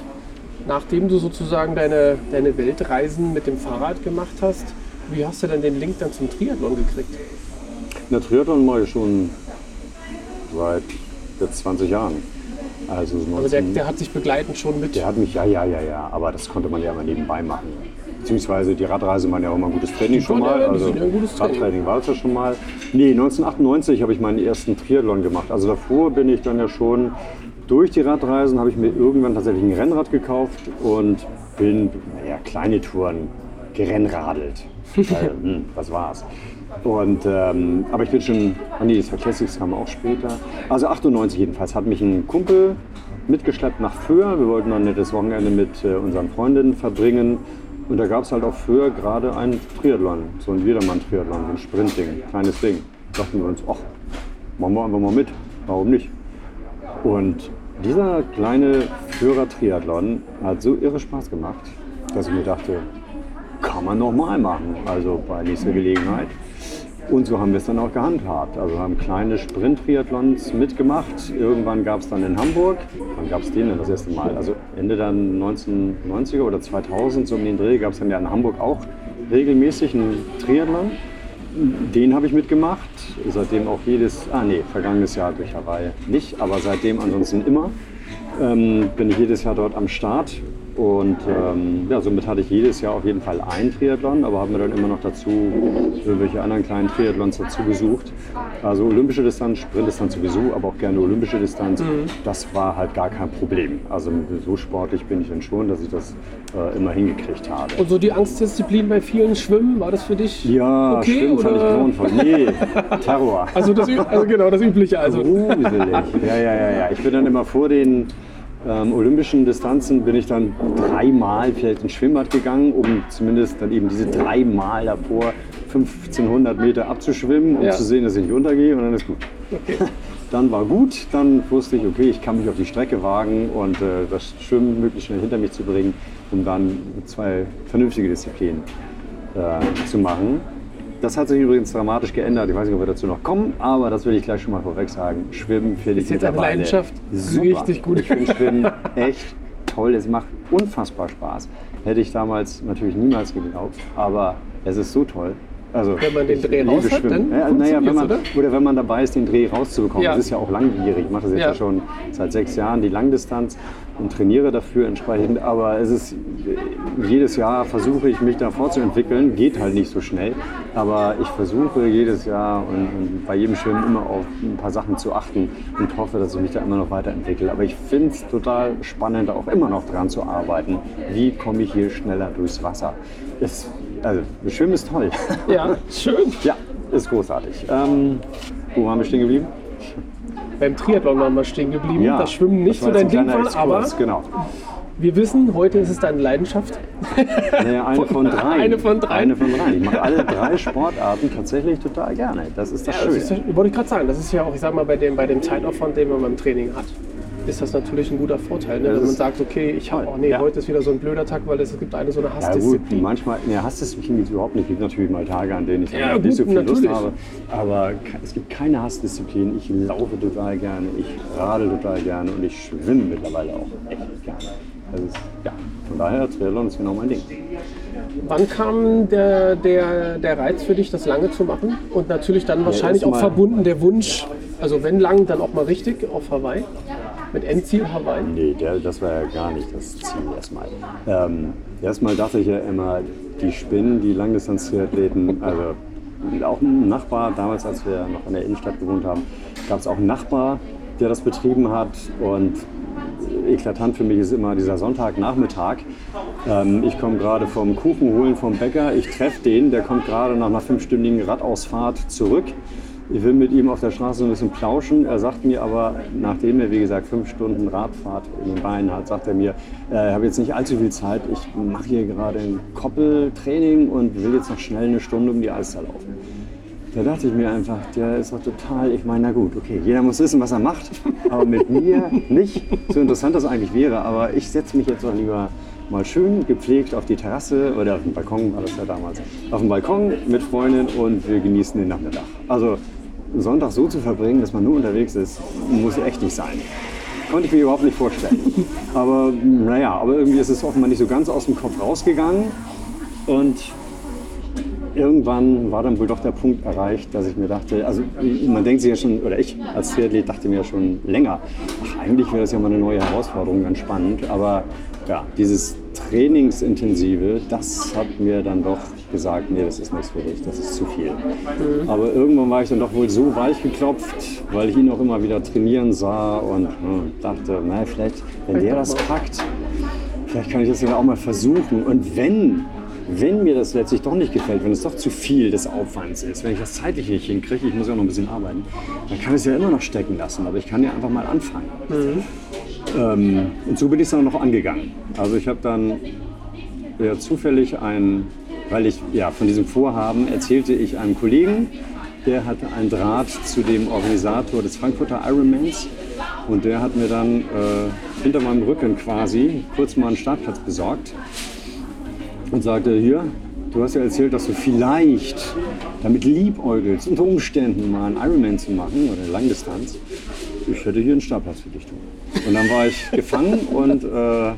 Nachdem du sozusagen deine, deine Weltreisen mit dem Fahrrad gemacht hast, wie hast du dann den Link dann zum Triathlon gekriegt? Na, Triathlon mache ich schon seit jetzt 20 Jahren. Also, Also 19, der, der hat sich begleitend schon mit. Der hat mich, ja, ja, ja, ja, aber das konnte man ja mal nebenbei machen. Beziehungsweise die Radreise war ja auch mal ein gutes Training schon mal. ja, Also ja Training. Radtraining war es ja schon mal. Nee, 1998 habe ich meinen ersten Triathlon gemacht. Also davor bin ich dann ja schon durch die Radreisen, habe ich mir irgendwann tatsächlich ein Rennrad gekauft und bin, naja, kleine Touren gerennradelt. Weil, hm, was war's. Und, ähm, aber ich bin schon, ah nee, das Classics kam auch später. Also 98 jedenfalls hat mich ein Kumpel mitgeschleppt nach Föhr. Wir wollten dann ein nettes Wochenende mit äh, unseren Freundinnen verbringen. Und da gab es halt auf Föhr gerade einen Triathlon, so ein Jedermann-Triathlon, ein Sprintding, kleines Ding. Da dachten wir uns, ach, machen wir einfach mal mit, warum nicht? Und dieser kleine Führer-Triathlon hat so irre Spaß gemacht, dass ich mir dachte, kann man noch mal machen, also bei nächster Gelegenheit. Und so haben wir es dann auch gehandhabt. Also haben kleine Sprint-Triathlons mitgemacht. Irgendwann gab es dann in Hamburg, wann gab es den denn das erste Mal? Also Ende der 1990er oder 2000, so um den Dreh, gab es dann ja in Hamburg auch regelmäßig einen Triathlon. Den habe ich mitgemacht, seitdem auch jedes, ah nee, vergangenes Jahr durch Hawaii nicht, aber seitdem ansonsten immer ähm, bin ich jedes Jahr dort am Start und ähm, ja, somit hatte ich jedes Jahr auf jeden Fall ein Triathlon, aber haben wir dann immer noch dazu irgendwelche anderen kleinen Triathlons dazu gesucht. Also olympische Distanz, Sprintdistanz sowieso, aber auch gerne olympische Distanz. Mhm. Das war halt gar kein Problem. Also so sportlich bin ich dann schon, dass ich das äh, immer hingekriegt habe. Und so die Angstdisziplin bei vielen Schwimmen, war das für dich Ja, okay, Schwimmen fand ich oder? grauenvoll. Nee, Terror. Also, das, also genau, das Übliche. Also. Gruselig. Ja, ja, ja, ja. Ich bin dann immer vor den ähm, olympischen Distanzen bin ich dann dreimal vielleicht ins Schwimmbad gegangen, um zumindest dann eben diese dreimal davor 1500 Meter abzuschwimmen, um Ja. zu sehen, dass ich nicht untergehe und dann ist gut. Okay. Dann war gut, dann wusste ich, okay, ich kann mich auf die Strecke wagen und äh, das Schwimmen möglichst schnell hinter mich zu bringen, um dann zwei vernünftige Disziplinen äh, zu machen. Das hat sich übrigens dramatisch geändert. Ich weiß nicht, ob wir dazu noch kommen, aber das will ich gleich schon mal vorweg sagen. Schwimmen finde ich Ist jetzt eine Leidenschaft. super. Richtig gut. Ich finde Schwimmen echt toll. Es macht unfassbar Spaß. Hätte ich damals natürlich niemals geglaubt, aber es ist so toll. Also, Wenn man den Dreh raus hat, Schwimmen. dann ja, naja, wenn man, funktioniert's, oder? wenn man dabei ist, den Dreh rauszubekommen. Ja. Das ist ja auch langwierig. Ich mache das jetzt ja. Ja. schon seit sechs Jahren, die Langdistanz und trainiere dafür entsprechend. Aber es ist jedes Jahr versuche ich mich da fortzuentwickeln. Geht halt nicht so schnell. Aber ich versuche jedes Jahr und, und bei jedem Schwimmen immer auf ein paar Sachen zu achten und hoffe, dass ich mich da immer noch weiterentwickle. Aber ich finde es total spannend, auch immer noch dran zu arbeiten. Wie komme ich hier schneller durchs Wasser? Es, also, Schwimmen ist toll. Ja, schön. ja, ist großartig. Ähm, wo waren wir stehen geblieben? Beim Triathlon waren wir stehen geblieben. das Schwimmen nicht das so dein Ding war, aber genau. wir wissen, heute ist es deine Leidenschaft. Naja, eine von drei. Eine von drei. Eine von drei. Ich mache alle drei Sportarten tatsächlich total gerne. Das ist das Ja, das Schöne. ist, ja- wollte ich gerade sagen, das ist ja auch, ich sag mal, bei dem, bei dem Zeitaufwand, den man beim Training hat, ist das natürlich ein guter Vorteil. Ne? Wenn man sagt, okay, ich habe, oh nee, Ja. heute ist wieder so ein blöder Tag, weil es gibt eine so eine Ja gut, Hassdisziplin. manchmal, ne, Hassdisziplin gibt es überhaupt nicht. Es gibt natürlich mal Tage, an denen ich Ja, nicht gut, so viel Lust natürlich. habe. Aber es gibt keine Hassdisziplin. Ich laufe total gerne, ich radel total gerne und ich schwimme mittlerweile auch echt gerne. Ist, ja, von daher, Triathlon ist genau mein Ding. Wann kam der, der, der Reiz für dich, das lange zu machen? Und natürlich dann wahrscheinlich auch erstmal- verbunden der Wunsch, also wenn lang, dann auch mal richtig auf Hawaii, mit Endziel Hawaii. Nee, der, das war ja gar nicht das Ziel erstmal. Ähm, erstmal dachte ich ja immer, die spinnen, die Langdistanz-Triathleten, also auch ein Nachbar, damals als wir noch in der Innenstadt gewohnt haben, gab es auch einen Nachbar, der das betrieben hat und eklatant für mich ist immer dieser Sonntagnachmittag. Ähm, ich komme gerade vom Kuchen holen vom Bäcker, ich treffe den, der kommt gerade nach einer fünfstündigen Radausfahrt zurück. Ich will mit ihm auf der Straße ein bisschen plauschen. Er sagt mir aber, nachdem er wie gesagt fünf Stunden Radfahrt in den Beinen hat, sagt er mir, äh, ich habe jetzt nicht allzu viel Zeit. Ich mache hier gerade ein Koppeltraining und will jetzt noch schnell eine Stunde um die Alster laufen. Da dachte ich mir einfach, der ist doch total, ich meine, na gut, okay, jeder muss wissen, was er macht, aber mit mir nicht. So interessant das eigentlich wäre, aber ich setze mich jetzt doch lieber mal schön gepflegt auf die Terrasse oder auf den Balkon, war das ja damals, auf dem Balkon mit Freundin und wir genießen den Nachmittag. Also Sonntag so zu verbringen, dass man nur unterwegs ist, muss echt nicht sein. Konnte ich mir überhaupt nicht vorstellen. Aber naja, aber irgendwie ist es offenbar nicht so ganz aus dem Kopf rausgegangen und irgendwann war dann wohl doch der Punkt erreicht, dass ich mir dachte, also man denkt sich ja schon, oder ich als Triathlet dachte mir ja schon länger, ach, eigentlich wäre das ja mal eine neue Herausforderung, ganz spannend, aber ja, dieses Trainingsintensive, das hat mir dann doch gesagt, nee, das ist nichts für dich, das ist zu viel. Aber irgendwann war ich dann doch wohl so weich geklopft, weil ich ihn auch immer wieder trainieren sah und hm, dachte, na, vielleicht, wenn der das packt, vielleicht kann ich das ja auch mal versuchen. Und wenn, wenn mir das letztlich doch nicht gefällt, wenn es doch zu viel des Aufwands ist, wenn ich das zeitlich nicht hinkriege, ich muss ja auch noch ein bisschen arbeiten, dann kann ich es ja immer noch stecken lassen. Aber ich kann ja einfach mal anfangen. Ähm, und so bin ich es dann noch angegangen. Also ich habe dann ja, zufällig ein, weil ich ja von diesem Vorhaben erzählte ich einem Kollegen, der hatte einen Draht zu dem Organisator des Frankfurter Ironmans und der hat mir dann äh, hinter meinem Rücken quasi kurz mal einen Startplatz besorgt und sagte, hier, du hast ja erzählt, dass du vielleicht damit liebäugelst, unter Umständen mal einen Ironman zu machen oder eine Langdistanz. Ich hätte hier einen Startplatz für dich. Du. Und dann war ich gefangen und äh,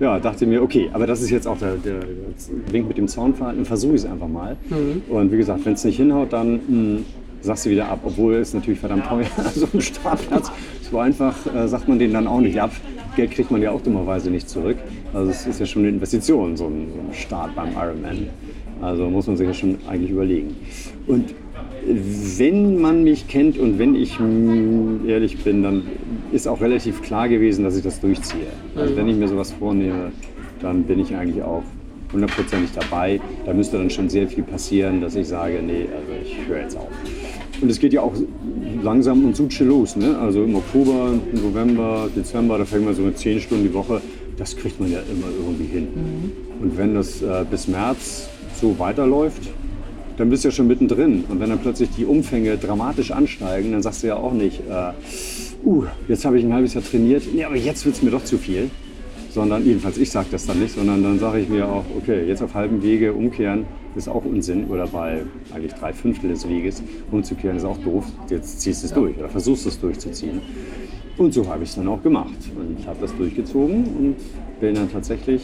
ja, dachte mir, okay, aber das ist jetzt auch der, der, der Wink mit dem dann versuche ich es einfach mal. Mhm. Und wie gesagt, wenn es nicht hinhaut, dann mh, hm, sagst du wieder ab, obwohl es natürlich verdammt teuer ist, so ein Startplatz. So einfach äh, sagt man den dann auch nicht ab. Geld kriegt man ja auch dummerweise nicht zurück. Also es ist ja schon eine Investition, so ein, so ein Start beim Ironman. Also muss man sich ja schon eigentlich überlegen. Und wenn man mich kennt und wenn ich ehrlich bin, dann ist auch relativ klar gewesen, dass ich das durchziehe. Also wenn ich mir sowas vornehme, dann bin ich eigentlich auch hundertprozentig dabei. Da müsste dann schon sehr viel passieren, dass ich sage, nee, also ich höre jetzt auf. Und es geht ja auch langsam und suche los. Ne? Also im Oktober, November, Dezember, da fängt man so mit 10 Stunden die Woche. Das kriegt man ja immer irgendwie hin. Mhm. Und wenn das äh, bis März so weiterläuft, dann bist du ja schon mittendrin. Und wenn dann plötzlich die Umfänge dramatisch ansteigen, dann sagst du ja auch nicht, äh, uh, jetzt habe ich ein halbes Jahr trainiert, nee, aber jetzt wird es mir doch zu viel. Sondern, jedenfalls ich sage das dann nicht, sondern dann sage ich mir auch, okay, jetzt auf halbem Wege umkehren ist auch Unsinn. Oder bei eigentlich drei Fünftel des Weges umzukehren ist auch doof. Jetzt ziehst du es durch oder versuchst es durchzuziehen. Und so habe ich es dann auch gemacht. Und ich habe das durchgezogen und bin dann tatsächlich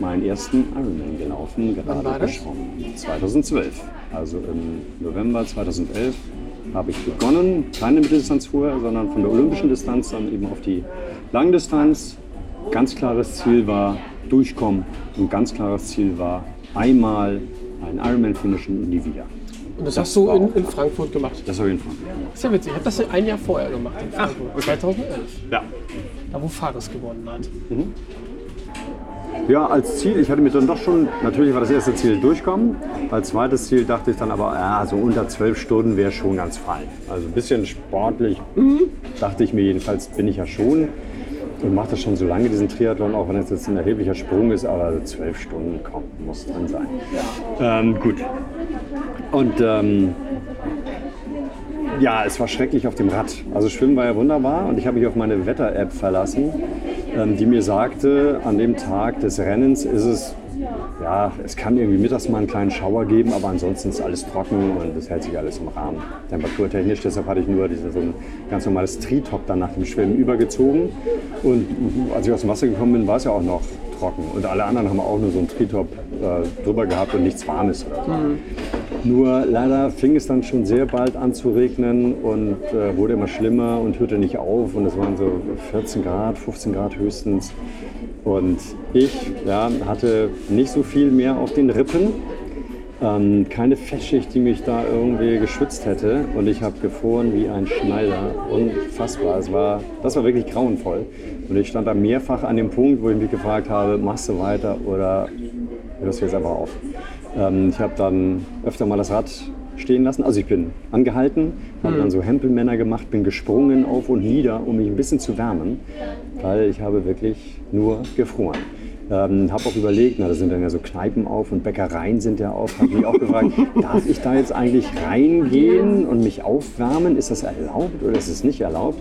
meinen ersten Ironman gelaufen, gerade geschwommen. 2012. Also im November 2011 habe ich begonnen, keine Mitteldistanz vorher, sondern von der olympischen Distanz dann eben auf die Langdistanz. Ganz klares Ziel war durchkommen und ganz klares Ziel war einmal einen Ironman finishen und nie wieder. Und das, das hast du in, in, Frankfurt gemacht? Das habe ich in Frankfurt gemacht. Das ist ja witzig. Ich habe das ein Jahr vorher gemacht in Frankfurt, Ach, okay. 2011. Ja. Da, wo Fares gewonnen hat. Mhm. Ja, als Ziel, ich hatte mir dann doch schon, natürlich war das erste Ziel durchkommen. Als zweites Ziel dachte ich dann aber, ja, so unter zwölf Stunden wäre schon ganz fein. Also ein bisschen sportlich, dachte ich mir jedenfalls, bin ich ja schon. Und mache das schon so lange, diesen Triathlon, auch wenn es jetzt ein erheblicher Sprung ist, aber zwölf Stunden kommt, muss drin sein. Ähm, gut. Und ähm, ja, es war schrecklich auf dem Rad. Also Schwimmen war ja wunderbar und ich habe mich auf meine Wetter-App verlassen, die mir sagte, an dem Tag des Rennens ist es, ja, es kann irgendwie mittags mal einen kleinen Schauer geben, aber ansonsten ist alles trocken und es hält sich alles im Rahmen. Temperaturtechnisch, deshalb hatte ich nur diese, so ein ganz normales Tri-Top dann nach dem Schwimmen übergezogen und als ich aus dem Wasser gekommen bin, war es ja auch noch trocken und alle anderen haben auch nur so ein Tri-Top äh, drüber gehabt und nichts Warmes. Mhm. Nur leider fing es dann schon sehr bald an zu regnen und äh, wurde immer schlimmer und hörte nicht auf. Und es waren so 14 Grad, 15 Grad höchstens. Und ich ja, hatte nicht so viel mehr auf den Rippen. Ähm, keine Fettschicht, die mich da irgendwie geschützt hätte. Und ich habe gefroren wie ein Schneider. Unfassbar. Es war, das war wirklich grauenvoll. Und ich stand da mehrfach an dem Punkt, wo ich mich gefragt habe, machst du weiter oder hörst du jetzt einfach auf? Ähm, ich habe dann öfter mal das Rad stehen lassen. Also ich bin angehalten, habe mhm. dann so Hempelmänner gemacht, bin gesprungen auf und nieder, um mich ein bisschen zu wärmen, weil ich habe wirklich nur gefroren. Ähm, habe auch überlegt, na, da sind dann ja so Kneipen auf und Bäckereien sind ja auf. Habe mich auch gefragt, darf ich da jetzt eigentlich reingehen und mich aufwärmen? Ist das erlaubt oder ist es nicht erlaubt?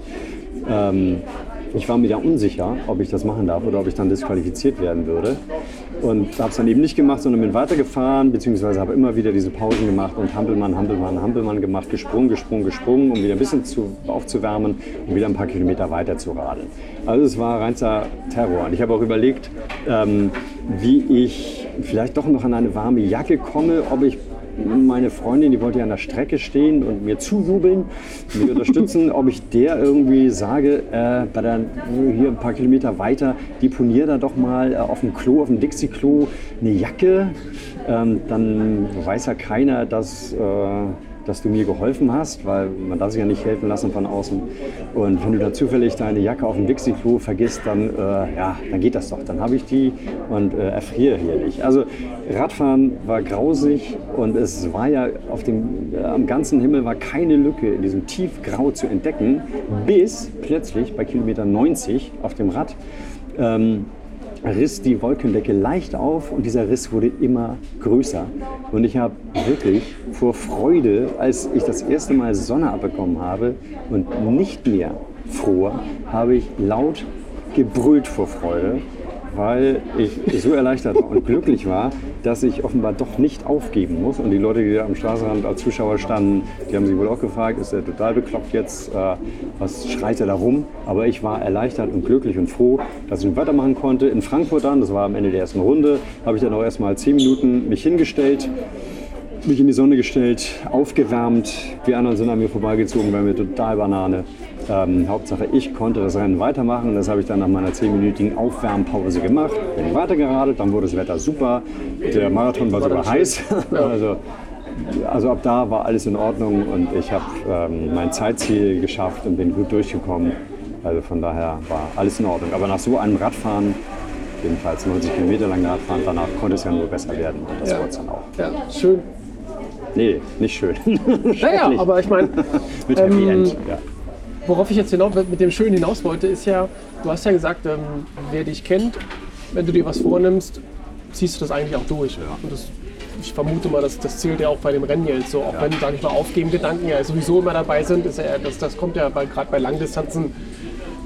Ähm, ich war mir da unsicher, ob ich das machen darf oder ob ich dann disqualifiziert werden würde. Und habe es dann eben nicht gemacht, sondern bin weitergefahren, beziehungsweise habe immer wieder diese Pausen gemacht und Hampelmann, Hampelmann, Hampelmann gemacht, gesprungen, gesprungen, gesprungen, um wieder ein bisschen zu, aufzuwärmen und wieder ein paar Kilometer weiter zu radeln. Also es war reinster Terror. Und ich habe auch überlegt, ähm, wie ich vielleicht doch noch an eine warme Jacke komme, ob ich meine Freundin, die wollte ja an der Strecke stehen und mir zujubeln, mich unterstützen, ob ich der irgendwie sage, äh, bei der, hier ein paar Kilometer weiter, deponier da doch mal äh, auf dem Klo, auf dem Dixie-Klo eine Jacke. Ähm, dann weiß ja keiner, dass... Äh, dass du mir geholfen hast, weil man darf sich ja nicht helfen lassen von außen. Und wenn du da zufällig deine Jacke auf dem Dixie-Klo vergisst, dann, äh, ja, dann geht das doch. Dann habe ich die und äh, erfriere hier nicht. Also Radfahren war grausig und es war ja auf dem, äh, am ganzen Himmel war keine Lücke in diesem Tiefgrau zu entdecken, bis plötzlich bei Kilometer 90 auf dem Rad ähm, riss die Wolkendecke leicht auf und dieser Riss wurde immer größer. Und ich habe wirklich vor Freude, als ich das erste Mal Sonne abbekommen habe und nicht mehr fror, habe ich laut gebrüllt vor Freude, weil ich so erleichtert war und glücklich war, dass ich offenbar doch nicht aufgeben muss. Und die Leute, die da am Straßenrand als Zuschauer standen, die haben sich wohl auch gefragt, ist er total bekloppt jetzt, äh, was schreit er da rum? Aber ich war erleichtert und glücklich und froh, dass ich weitermachen konnte. In Frankfurt dann, das war am Ende der ersten Runde, habe ich dann auch erstmal zehn Minuten mich hingestellt mich in die Sonne gestellt, aufgewärmt. Die anderen sind an mir vorbeigezogen, weil mir total Banane. Ähm, Hauptsache, ich konnte das Rennen weitermachen das habe ich dann nach meiner 10-minütigen Aufwärmpause gemacht. Bin weitergeradelt, dann wurde das Wetter super. Der Marathon war sogar heiß. also, also ab da war alles in Ordnung und ich habe ähm, mein Zeitziel geschafft und bin gut durchgekommen. Also von daher war alles in Ordnung. Aber nach so einem Radfahren, jedenfalls 90 Kilometer lang Radfahren, danach konnte es ja nur besser werden. Und das Ja. wurde es dann auch. Ja, schön. Nee, nicht schön. Naja, aber ich meine, Mit Happy ähm, End. Ja. worauf ich jetzt hinaus, mit dem Schönen hinaus wollte, ist ja, du hast ja gesagt, ähm, wer dich kennt, wenn du dir was vornimmst, ziehst du das eigentlich auch durch. Und das, ich vermute mal, das, das zählt ja auch bei dem Rennen jetzt so. Auch wenn, sag ich mal, Aufgeben-Gedanken ja sowieso immer dabei sind, ist ja, das, das kommt ja gerade bei Langdistanzen.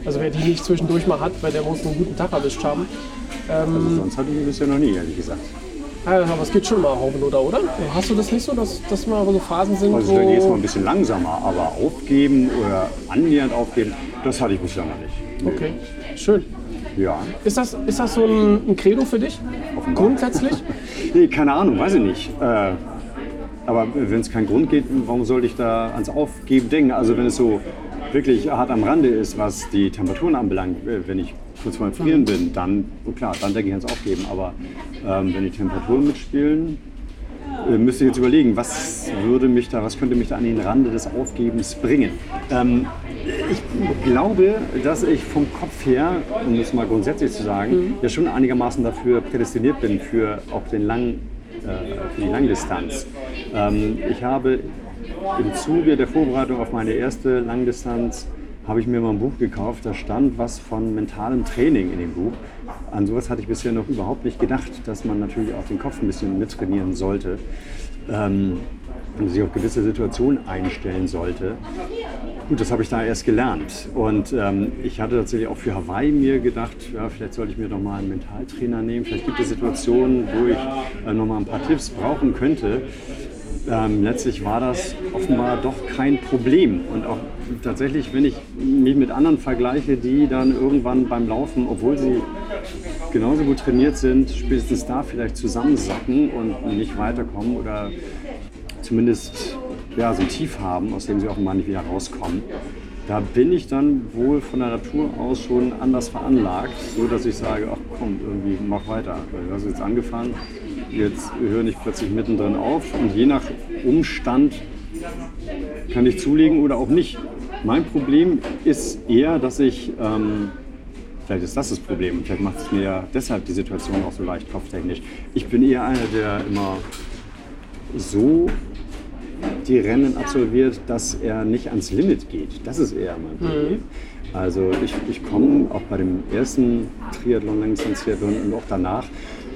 Also wer die nicht zwischendurch mal hat, weil der muss einen guten Tag erwischt haben. Also sonst hatte ich ihn bisher noch nie, ehrlich gesagt. Ja, aber es geht schon mal und runter, oder? Hast du das nicht so, dass, dass mal so Phasen sind, Also dann geht es mal ein bisschen langsamer, aber aufgeben oder annähernd aufgeben, das hatte ich bisher noch nicht. Okay, schön. Ja. Ist das, ist das so ein, ein Credo für dich? Grundsätzlich? Nee, keine Ahnung, weiß ich nicht. Äh, aber wenn es keinen Grund geht, warum sollte ich da ans Aufgeben denken? Also wenn es so wirklich hart am Rande ist, was die Temperaturen anbelangt, äh, wenn ich kurz vor dem Frieren bin, dann, oh klar, dann denke ich ans Aufgeben. Aber ähm, wenn die Temperaturen mitspielen, äh, müsste ich jetzt überlegen, was würde mich da, was könnte mich da an den Rande des Aufgebens bringen? Ähm, ich glaube, dass ich vom Kopf her, um das mal grundsätzlich zu sagen, ja schon einigermaßen dafür prädestiniert bin für auch den langen, äh, für die Langdistanz. Ähm, ich habe im Zuge der Vorbereitung auf meine erste Langdistanz habe ich mir mal ein Buch gekauft, da stand was von mentalem Training in dem Buch. An sowas hatte ich bisher noch überhaupt nicht gedacht, dass man natürlich auch den Kopf ein bisschen mittrainieren sollte ähm, und sich auf gewisse Situationen einstellen sollte. Gut, das habe ich da erst gelernt. Und ähm, ich hatte tatsächlich auch für Hawaii mir gedacht, ja, vielleicht sollte ich mir noch mal einen Mentaltrainer nehmen. Vielleicht gibt es Situationen, wo ich äh, noch mal ein paar Tipps brauchen könnte. Ähm, letztlich war das offenbar doch kein Problem. Und auch tatsächlich, wenn ich mich mit anderen vergleiche, die dann irgendwann beim Laufen, obwohl sie genauso gut trainiert sind, spätestens da vielleicht zusammensacken und nicht weiterkommen oder zumindest ja, so ein Tief haben, aus dem sie offenbar nicht wieder rauskommen. Da bin ich dann wohl von der Natur aus schon anders veranlagt, so dass ich sage, ach komm, irgendwie mach weiter. Weil Du hast jetzt angefangen, jetzt höre ich plötzlich mittendrin auf und je nach Umstand kann ich zulegen oder auch nicht. Mein Problem ist eher, dass ich, ähm, vielleicht ist das das Problem, vielleicht macht es mir ja deshalb die Situation auch so leicht kopftechnisch. Ich bin eher einer, der immer so die Rennen absolviert, dass er nicht ans Limit geht. Das ist eher mein Problem. Also ich, ich komme auch bei dem ersten Triathlon, Langdistanz-Triathlon und auch danach,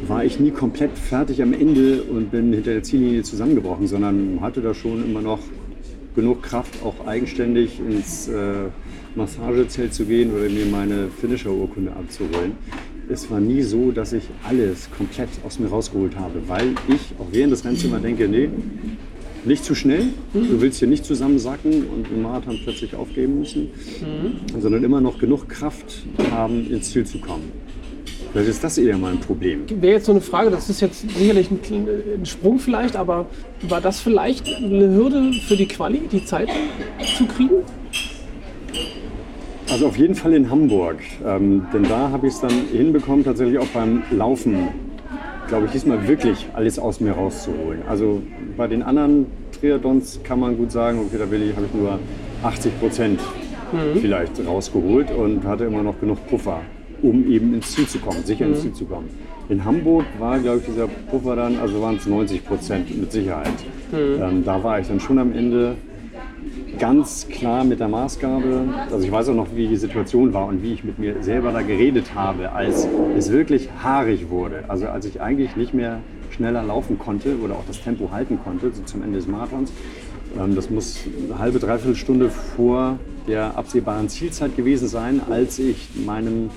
war ich nie komplett fertig am Ende und bin hinter der Ziellinie zusammengebrochen, sondern hatte da schon immer noch genug Kraft, auch eigenständig ins äh, Massagezelt zu gehen oder mir meine Finisher-Urkunde abzuholen. Es war nie so, dass ich alles komplett aus mir rausgeholt habe, weil ich auch während des Rennens immer denke, nee, nicht zu schnell, du willst hier nicht zusammensacken und im Marathon plötzlich aufgeben müssen, sondern immer noch genug Kraft haben, ins Ziel zu kommen. Vielleicht ist das eher mein Problem. Wäre jetzt so eine Frage, das ist jetzt sicherlich ein, ein Sprung vielleicht, aber war das vielleicht eine Hürde für die Quali, die Zeit zu kriegen? Also auf jeden Fall in Hamburg, ähm, denn da habe ich es dann hinbekommen, tatsächlich auch beim Laufen, glaube ich, diesmal wirklich alles aus mir rauszuholen. Also bei den anderen Triathlons kann man gut sagen, okay, da will ich, habe ich nur 80 Prozent vielleicht rausgeholt und hatte immer noch genug Puffer, um eben ins Ziel zu kommen, sicher ins Ziel zu kommen. In Hamburg war, glaube ich, dieser Puffer dann, also waren es 90 Prozent mit Sicherheit. Ähm, da war ich dann schon am Ende ganz klar mit der Maßgabe. Also ich weiß auch noch, wie die Situation war und wie ich mit mir selber da geredet habe, als es wirklich haarig wurde. Also als ich eigentlich nicht mehr schneller laufen konnte oder auch das Tempo halten konnte, so zum Ende des Marathons. Ähm, Das muss eine halbe, dreiviertel Stunde vor der absehbaren Zielzeit gewesen sein, als ich meinem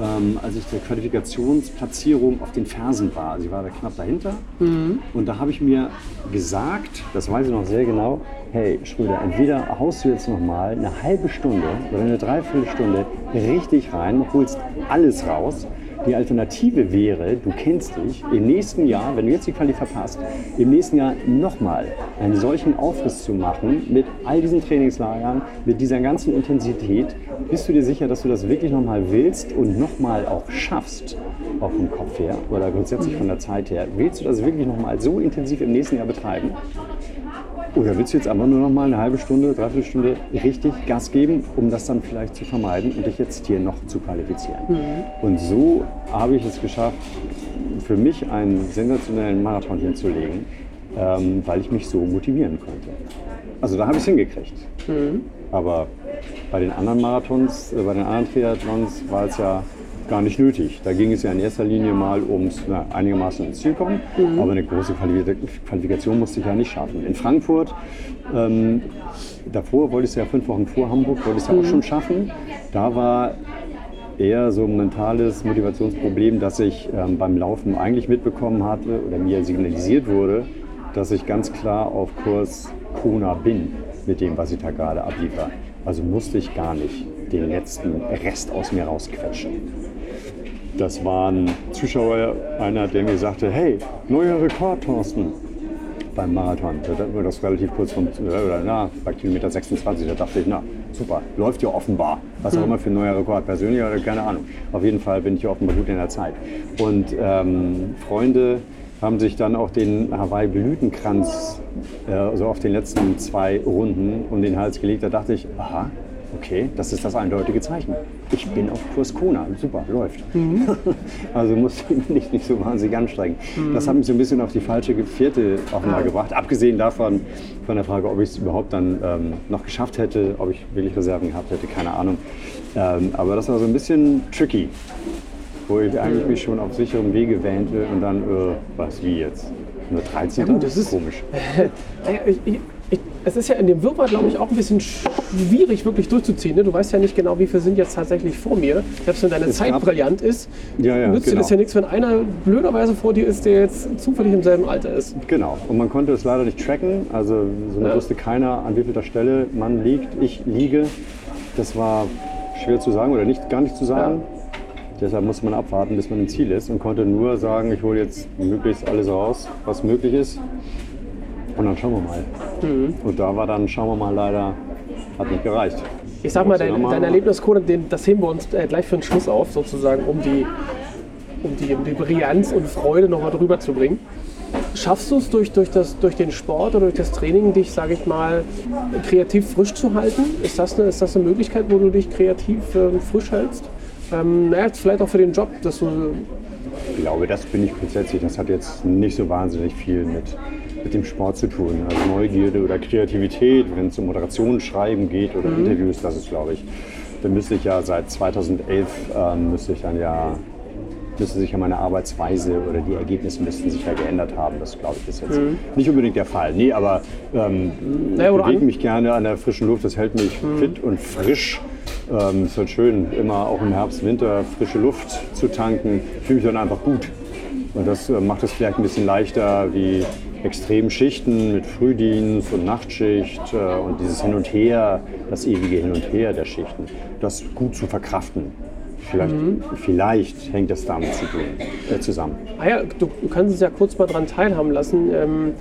ähm, als ich der Qualifikationsplatzierung auf den Fersen war. Also ich war da knapp dahinter. Mhm. Und da habe ich mir gesagt, das weiß ich noch sehr genau, hey Schröder, entweder haust du jetzt noch mal eine halbe Stunde oder eine Dreiviertelstunde richtig rein, holst alles raus. Die Alternative wäre, du kennst dich, im nächsten Jahr, wenn du jetzt die Quali verpasst, im nächsten Jahr nochmal einen solchen Aufriss zu machen mit all diesen Trainingslagern, mit dieser ganzen Intensität. Bist du dir sicher, dass du das wirklich nochmal willst und nochmal auch schaffst, auch vom Kopf her oder grundsätzlich von der Zeit her? Willst du das wirklich nochmal so intensiv im nächsten Jahr betreiben? Oder willst du jetzt einfach nur noch mal eine halbe Stunde, dreiviertel Stunde richtig Gas geben, um das dann vielleicht zu vermeiden und dich jetzt hier noch zu qualifizieren? Und so habe ich es geschafft, für mich einen sensationellen Marathon hinzulegen, ähm, weil ich mich so motivieren konnte. Also da habe ich es hingekriegt. Aber bei den anderen Marathons, äh, bei den anderen Triathlons war es ja gar nicht nötig. Da ging es ja in erster Linie mal ums na, einigermaßen ins Ziel kommen, aber eine große Quali- Qualifikation musste ich ja nicht schaffen. In Frankfurt, ähm, davor wollte ich es ja fünf Wochen vor Hamburg, wollte ich es ja auch schon schaffen. Da war eher so ein mentales Motivationsproblem, dass ich ähm, beim Laufen eigentlich mitbekommen hatte oder mir signalisiert wurde, dass ich ganz klar auf Kurs Kona bin mit dem, was ich da gerade abliefer. Also musste ich gar nicht den letzten Rest aus mir rausquetschen. Das war ein Zuschauer, einer, der mir sagte, hey, neuer Rekord, Thorsten, beim Marathon. Da hatten wir das relativ kurz vom, oder na, bei Kilometer 26, da dachte ich, na, super, läuft ja offenbar. Was auch immer für ein neuer Rekord, persönlich oder keine Ahnung. Auf jeden Fall bin ich ja offenbar gut in der Zeit. Und ähm, Freunde haben sich dann auch den Hawaii-Blütenkranz äh, so auf den letzten zwei Runden um den Hals gelegt. Da dachte ich, aha, okay, das ist das eindeutige Zeichen. Ich bin auf Kurs Kona, super, läuft. also musste ich mich nicht, so wahnsinnig anstrengen. Das hat mich so ein bisschen auf die falsche Vierte offenbar gebracht. Abgesehen davon, von der Frage, ob ich es überhaupt dann ähm, noch geschafft hätte, ob ich wirklich Reserven gehabt hätte, keine Ahnung. Ähm, aber das war so ein bisschen tricky, wo ich eigentlich mich schon auf sicherem Wege wähnte und dann, äh, was, wie jetzt? Nur 13? gut, das ist- komisch. Ich, ich, es ist ja in dem Wirrwarr, glaube ich, auch ein bisschen schwierig wirklich durchzuziehen. Ne? Du weißt ja nicht genau, wie viele sind jetzt tatsächlich vor mir. Selbst wenn deine Es Zeit gab- brillant ist, Ja, ja, nützt dir genau. das ja nichts, wenn einer blöderweise vor dir ist, der jetzt zufällig im selben Alter ist. Genau, und man konnte es leider nicht tracken. Also so Ja. wusste keiner, an wie vielter Stelle man liegt. Ich liege. Das war schwer zu sagen oder nicht, gar nicht zu sagen. Deshalb musste man abwarten, bis man im Ziel ist und konnte nur sagen, ich hole jetzt möglichst alles raus, was möglich ist. Und dann schauen wir mal. Mhm. Und da war dann, schauen wir mal, leider, hat nicht gereicht. Ich sag mal, dein, dein Erlebniscode, das heben wir uns äh, gleich für den Schluss auf, sozusagen, um die, um die, um die Brillanz und Freude nochmal drüber zu bringen. Schaffst du es durch, durch, das, durch den Sport oder durch das Training, dich, sage ich mal, kreativ frisch zu halten? Ist das eine, ist das eine Möglichkeit, wo du dich kreativ ähm, frisch hältst? Ähm, naja, vielleicht auch für den Job, dass du Ich glaube, das bin ich grundsätzlich. Das hat jetzt nicht so wahnsinnig viel mit, mit dem Sport zu tun. Also Neugierde oder Kreativität, wenn es um Moderation, Schreiben geht oder Interviews, das ist, glaube ich. Da müsste ich ja seit 2011 ähm, müsste ich dann ja müsste sich ja meine Arbeitsweise oder die Ergebnisse müssten sich ja geändert haben. Das glaube ich ist jetzt nicht unbedingt der Fall. Nee, aber ähm, Naja, ich bewege mich gerne an der frischen Luft. Das hält mich fit und frisch. Ähm, ist halt schön, immer auch im Herbst, Winter frische Luft zu tanken. Ich fühle mich dann einfach gut. Und das äh, macht es vielleicht ein bisschen leichter wie Extremschichten mit Frühdienst und Nachtschicht äh, und dieses Hin und Her, das ewige Hin und Her der Schichten, das gut zu verkraften. Vielleicht, vielleicht hängt das damit zu tun, äh, zusammen. Ah ja, du, du kannst uns ja kurz mal dran teilhaben lassen. Ähm,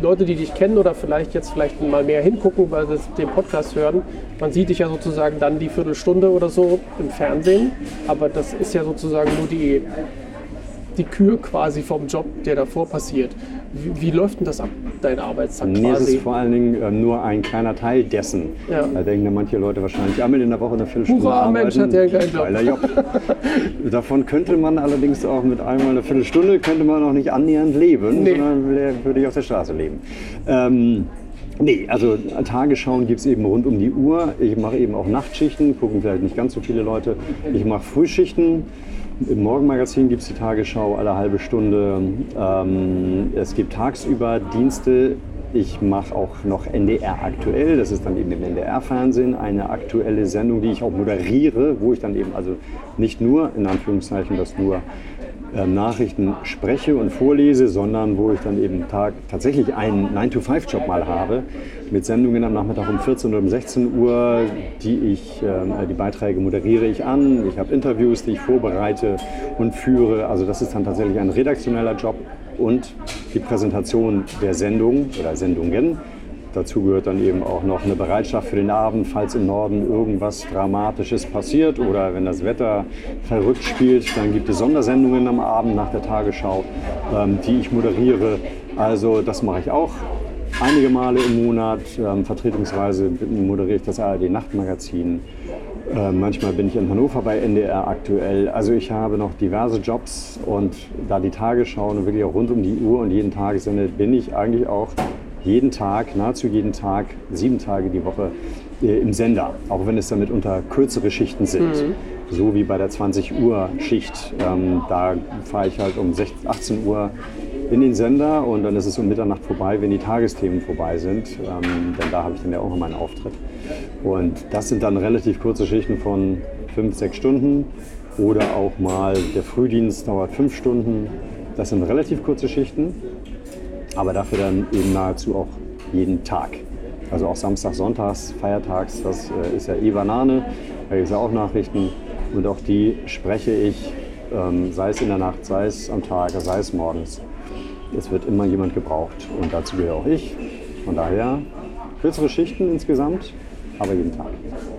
Leute, die dich kennen oder vielleicht jetzt vielleicht mal mehr hingucken, weil sie den Podcast hören, man sieht dich ja sozusagen dann die Viertelstunde oder so im Fernsehen, aber das ist ja sozusagen nur die, die Kür quasi vom Job, der davor passiert. Wie, wie läuft denn das ab, dein Arbeitstag Nee, es ist quasi? vor allen Dingen äh, nur ein kleiner Teil dessen. Ja. Da denken dann manche Leute wahrscheinlich, einmal in der Woche eine Viertelstunde Hurra, arbeiten. Mensch, hat der einen geilen Job. Geiler Job. Davon könnte man allerdings auch mit einmal eine Viertelstunde, könnte man noch nicht annähernd leben, Nee. sondern würde ich auf der Straße leben. Ähm, nee, also Tagesschauen gibt es eben rund um die Uhr. Ich mache eben auch Nachtschichten, gucken vielleicht nicht ganz so viele Leute. Ich mache Frühschichten Im Morgenmagazin gibt es die Tagesschau alle halbe Stunde. Ähm, es gibt tagsüber Dienste. Ich mache auch noch NDR aktuell, das ist dann eben im NDR-Fernsehen eine aktuelle Sendung, die ich auch moderiere, wo ich dann eben also nicht nur, in Anführungszeichen, das nur Nachrichten spreche und vorlese, sondern wo ich dann eben Tag, tatsächlich einen 9-to-5-Job mal habe, mit Sendungen am Nachmittag um 14 oder um 16 Uhr, die ich, äh, die Beiträge moderiere ich an. Ich habe Interviews, die ich vorbereite und führe. Also das ist dann tatsächlich ein redaktioneller Job und die Präsentation der Sendung oder Sendungen Dazu gehört dann eben auch noch eine Bereitschaft für den Abend, falls im Norden irgendwas Dramatisches passiert oder wenn das Wetter verrückt spielt, dann gibt es Sondersendungen am Abend nach der Tagesschau, ähm, die ich moderiere. Also das mache ich auch einige Male im Monat. Ähm, vertretungsweise moderiere ich das ARD Nachtmagazin. Äh, manchmal bin ich in Hannover bei NDR aktuell. Also ich habe noch diverse Jobs und da die Tagesschau wirklich auch rund um die Uhr und jeden Tag sendet, bin ich eigentlich auch jeden Tag, nahezu jeden Tag, sieben Tage die Woche äh, im Sender, auch wenn es damit unter kürzere Schichten sind. Mhm. So wie bei der 20 Uhr Schicht. Ähm, da fahre ich halt um 16, 18 Uhr in den Sender und dann ist es um Mitternacht vorbei, wenn die Tagesthemen vorbei sind. Ähm, denn da habe ich dann ja auch noch meinen Auftritt. Und das sind dann relativ kurze Schichten von fünf, sechs Stunden oder auch mal der Frühdienst dauert fünf Stunden. Das sind relativ kurze Schichten aber dafür dann eben nahezu auch jeden Tag. Also auch Samstag, Sonntags, Feiertags, das äh, ist ja eh Banane, da gibt es ja auch Nachrichten und auch die spreche ich, ähm, sei es in der Nacht, sei es am Tag, sei es morgens. Es wird immer jemand gebraucht und dazu gehöre auch ich. Von daher kürzere Schichten insgesamt, aber jeden Tag.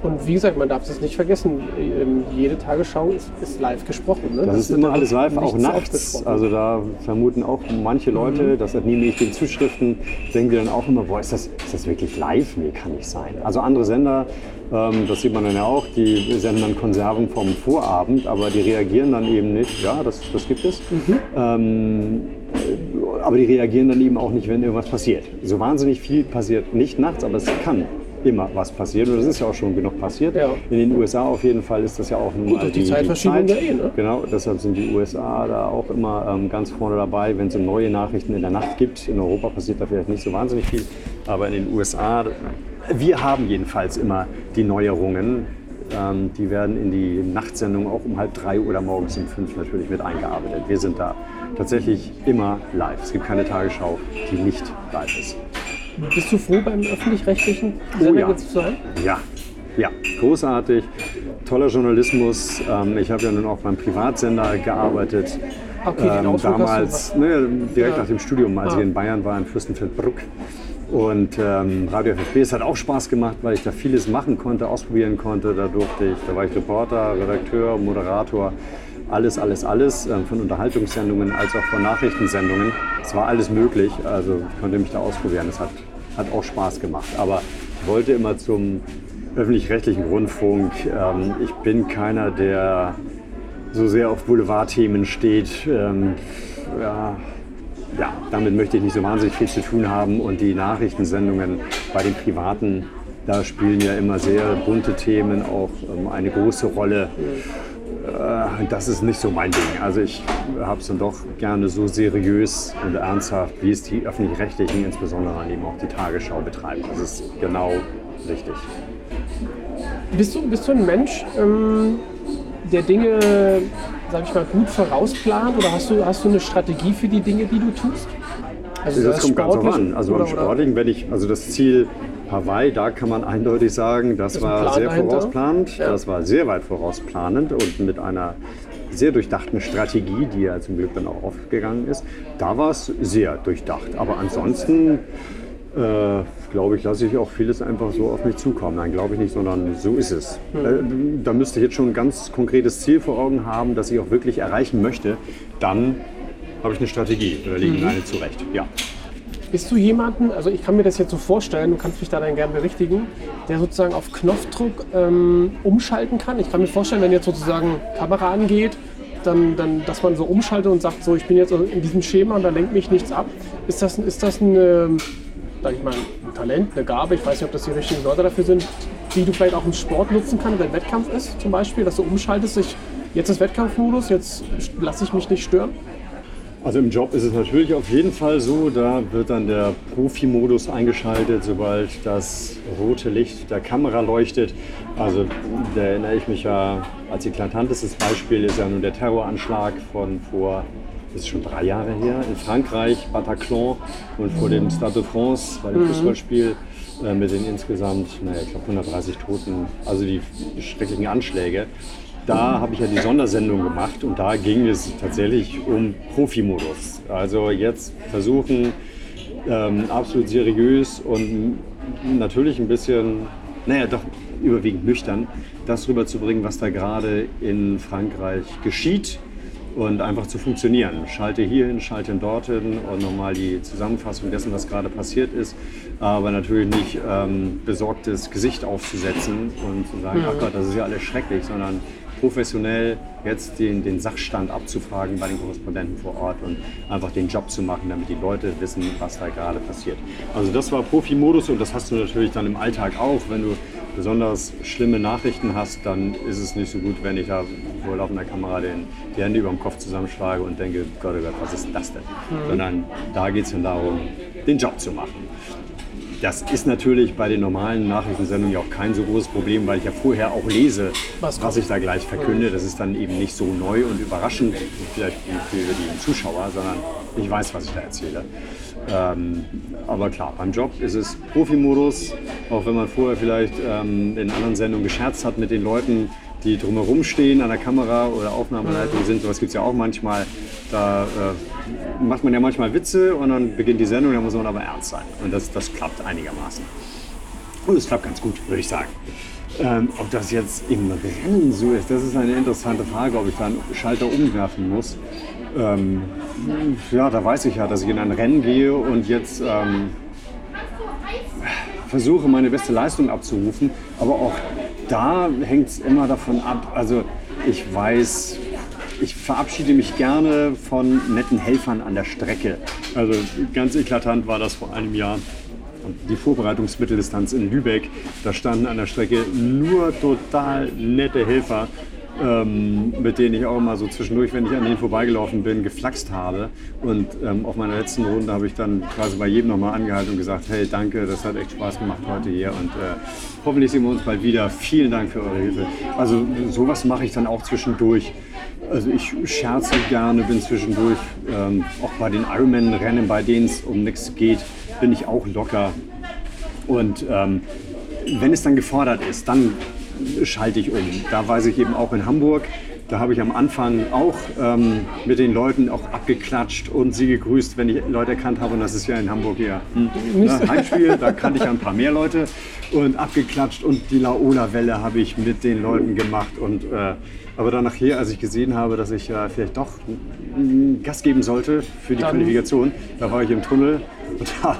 Und wie gesagt, man darf es nicht vergessen, ähm, jede Tagesschau ist, ist live gesprochen. Ne? Das, das ist immer alles live, auch nachts. Also da vermuten auch manche Leute, mhm. das entnehme ich den Zuschriften, denken die dann auch immer, boah, ist das, ist das wirklich live? Nee, kann nicht sein. Also andere Sender, ähm, das sieht man dann ja auch, die senden dann Konserven vom Vorabend, aber die reagieren dann eben nicht. Ja, das, das gibt es. Mhm. Ähm, aber die reagieren dann eben auch nicht, wenn irgendwas passiert. So wahnsinnig viel passiert nicht nachts, aber es kann immer was passiert. Und das ist ja auch schon genug passiert. Ja. In den USA auf jeden Fall ist das ja auch nun mal die, die Zeitverschiebung die Zeit. Eh, ne? Genau, deshalb sind die USA da auch immer ähm, ganz vorne dabei, wenn es um neue Nachrichten in der Nacht gibt. In Europa passiert da vielleicht nicht so wahnsinnig viel, aber in den USA, wir haben jedenfalls immer die Neuerungen. Ähm, die werden in die Nachtsendung auch um halb drei oder morgens um fünf natürlich mit eingearbeitet. Wir sind da tatsächlich immer live. Es gibt keine Tagesschau, die nicht live ist. Bist du froh, beim öffentlich-rechtlichen Sender oh, ja. zu sein? Ja, ja, großartig. Toller Journalismus. Ähm, ich habe ja nun auch beim Privatsender gearbeitet. Okay, ähm, damals, ne, direkt ja. nach dem Studium, als ah. ich in Bayern war, in Fürstenfeldbruck. Und ähm, Radio FFB, es hat auch Spaß gemacht, weil ich da vieles machen konnte, ausprobieren konnte. Da durfte ich, da war ich Reporter, Redakteur, Moderator, alles, alles, alles, äh, von Unterhaltungssendungen als auch von Nachrichtensendungen. Es war alles möglich, also ich konnte mich da ausprobieren. Es hat hat auch Spaß gemacht. Aber ich wollte immer zum öffentlich-rechtlichen Rundfunk. Ähm, ich bin keiner, der so sehr auf Boulevardthemen steht. Ähm, ja, ja, damit möchte ich nicht so wahnsinnig viel zu tun haben. Und die Nachrichtensendungen bei den Privaten, da spielen ja immer sehr bunte Themen auch ähm, eine große Rolle. Äh, das ist nicht so mein Ding. Also ich habe es dann doch gerne so seriös und ernsthaft, wie es die öffentlich-rechtlichen, insbesondere eben auch die Tagesschau betreiben. Das ist genau richtig. Bist du, bist du ein Mensch, ähm, der Dinge, sag ich mal, gut vorausplant oder hast du, hast du eine Strategie für die Dinge, die du tust? Also das, das kommt ganz drauf an. Also beim Sportlichen, wenn ich, also das Ziel Hawaii, da kann man eindeutig sagen, das, das war sehr dahinter. vorausplanend. Ja. Das war sehr weit vorausplanend und mit einer sehr durchdachten Strategie, die ja zum Glück dann auch aufgegangen ist. Da war es sehr durchdacht. Aber ansonsten äh, glaube ich, lasse ich auch vieles einfach so auf mich zukommen. Nein, glaube ich nicht, sondern so ist es. Mhm. Äh, da müsste ich jetzt schon ein ganz konkretes Ziel vor Augen haben, das ich auch wirklich erreichen möchte. Dann habe ich eine Strategie oder lege mhm. eine zurecht. Ja. Bist du jemanden, also ich kann mir das jetzt so vorstellen, du kannst mich da dann gerne berichtigen, der sozusagen auf Knopfdruck ähm, umschalten kann? Ich kann mir vorstellen, wenn jetzt sozusagen Kamera angeht, dann, dann, dass man so umschaltet und sagt, so ich bin jetzt in diesem Schema und da lenkt mich nichts ab. Ist das, ist das ein, ähm, sag ich mal, ein Talent, eine Gabe, ich weiß nicht, ob das die richtigen Leute dafür sind, die du vielleicht auch im Sport nutzen kannst, wenn Wettkampf ist zum Beispiel, dass du umschaltest, ich Jetzt ist Wettkampfmodus, jetzt lasse ich mich nicht stören. Also im Job ist es natürlich auf jeden Fall so, da wird dann der Profi-Modus eingeschaltet, sobald das rote Licht der Kamera leuchtet. Also da erinnere ich mich ja, als eklatantestes Beispiel ist ja nun der Terroranschlag von vor, das ist schon drei Jahre her, in Frankreich, Bataclan und vor dem Stade de France bei dem Fußballspiel äh, mit den insgesamt, naja, ich glaube 130 Toten, also die schrecklichen Anschläge da habe ich ja die Sondersendung gemacht und da ging es tatsächlich um Profi-Modus. Also jetzt versuchen, ähm, absolut seriös und natürlich ein bisschen, naja, doch überwiegend nüchtern, das rüberzubringen, was da gerade in Frankreich geschieht und einfach zu funktionieren. Schalte hierhin, schalte dorthin und nochmal die Zusammenfassung dessen, was gerade passiert ist, aber natürlich nicht ähm, besorgtes Gesicht aufzusetzen und zu sagen, ach Gott, das ist ja alles schrecklich, sondern professionell jetzt den, den Sachstand abzufragen bei den Korrespondenten vor Ort und einfach den Job zu machen, damit die Leute wissen, was da gerade passiert. Also das war Profi-Modus und das hast du natürlich dann im Alltag auch. Wenn du besonders schlimme Nachrichten hast, dann ist es nicht so gut, wenn ich da vor laufender Kamera den, die Hände über dem Kopf zusammenschlage und denke, Gott, oh Gott, was ist das denn? Mhm. Sondern da geht es dann darum, den Job zu machen. Das ist natürlich bei den normalen Nachrichtensendungen ja auch kein so großes Problem, weil ich ja vorher auch lese, was, was ich da gleich verkünde. Das ist dann eben nicht so neu und überraschend vielleicht für die Zuschauer, sondern ich weiß, was ich da erzähle. Ähm, aber klar, beim Job ist es Profi-Modus, auch wenn man vorher vielleicht ähm, in anderen Sendungen gescherzt hat mit den Leuten, die drumherum stehen an der Kamera oder Aufnahmeleitung sind. Sowas gibt es ja auch manchmal. Da äh, macht man ja manchmal Witze und dann beginnt die Sendung, da muss man aber ernst sein. Und das, das klappt einigermaßen. Und es klappt ganz gut, würde ich sagen. Ähm, ob das jetzt im Rennen so ist, das ist eine interessante Frage, ob ich da einen Schalter umwerfen muss. Ähm, ja, da weiß ich ja, dass ich in ein Rennen gehe und jetzt ähm, versuche, meine beste Leistung abzurufen. Aber auch da hängt es immer davon ab. Also ich weiß, ich verabschiede mich gerne von netten Helfern an der Strecke. Also ganz eklatant war das vor einem Jahr. Die Vorbereitungsmitteldistanz in Lübeck, da standen an der Strecke nur total nette Helfer, ähm, mit denen ich auch immer so zwischendurch, wenn ich an denen vorbeigelaufen bin, geflaxt habe. Und ähm, auf meiner letzten Runde habe ich dann quasi bei jedem nochmal angehalten und gesagt, hey, danke, das hat echt Spaß gemacht heute hier und äh, hoffentlich sehen wir uns bald wieder. Vielen Dank für eure Hilfe. Also sowas mache ich dann auch zwischendurch. Also ich scherze gerne, bin zwischendurch, ähm, auch bei den Ironman-Rennen, bei denen es um nichts geht, bin ich auch locker. Und ähm, wenn es dann gefordert ist, dann schalte ich um. Da weiß ich eben auch in Hamburg, da habe ich am Anfang auch ähm, mit den Leuten auch abgeklatscht und sie gegrüßt, wenn ich Leute erkannt habe. Und das ist ja in Hamburg ja hm, ne, Heimspiel, da kannte ich ein paar mehr Leute und abgeklatscht. Und die Laola-Welle habe ich mit den Leuten gemacht. Und, äh, aber dann nachher, als ich gesehen habe, dass ich äh, vielleicht doch Gas geben sollte für die dann. Qualifikation, da war ich im Tunnel und habe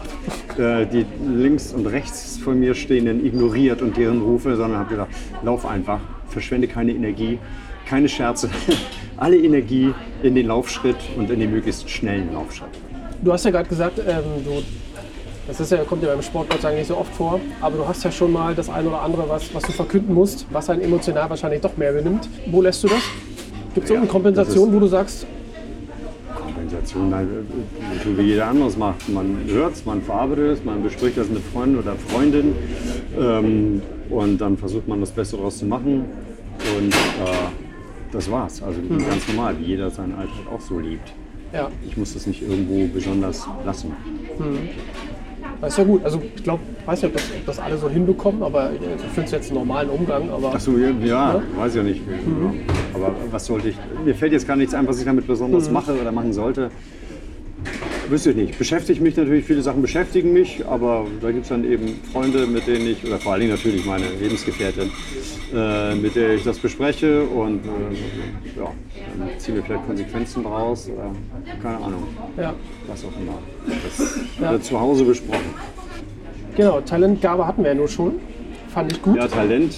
äh, die links und rechts von mir stehenden ignoriert und deren Rufe, sondern habe gedacht, lauf einfach, verschwende keine Energie, keine Scherze, alle Energie in den Laufschritt und in den möglichst schnellen Laufschritt. Du hast ja gerade gesagt, ähm, du, das ist ja, kommt ja beim Sport Gott sei Dank nicht so oft vor, aber du hast ja schon mal das eine oder andere, was, was du verkünden musst, was einen emotional wahrscheinlich doch mehr benimmt. Wo lässt du das? Gibt es ja, irgendeine Kompensation, wo du sagst, Kommunikation, so wie jeder anderes macht. Man hört es, man verarbeitet es, man bespricht das mit Freunden oder Freundinnen ähm, und dann versucht man das Beste daraus zu machen und äh, das war's. Also mhm. ganz normal, wie jeder seinen Alltag auch so liebt. Ja. Ich muss das nicht irgendwo besonders lassen. Mhm. Das ist ja gut. Also ich glaube, ich weiß nicht, ob das, ob das alle so hinbekommen, aber ich finde es jetzt einen normalen Umgang. Aber, Ach so, ja, ja, weiß ja nicht. Mhm. Aber was sollte ich, mir fällt jetzt gar nichts ein, was ich damit besonders mhm. mache oder machen sollte. Wüsste ich nicht. Beschäftigt mich natürlich, viele Sachen beschäftigen mich, aber da gibt es dann eben Freunde, mit denen ich, oder vor allen Dingen natürlich meine Lebensgefährtin, äh, mit der ich das bespreche und äh, ja, dann ziehen wir vielleicht Konsequenzen daraus. Oder, keine Ahnung. Ja. Was auch immer. Das ja. wird zu Hause besprochen. Genau, Talentgabe hatten wir ja nur schon. Fand ich gut. Ja, Talent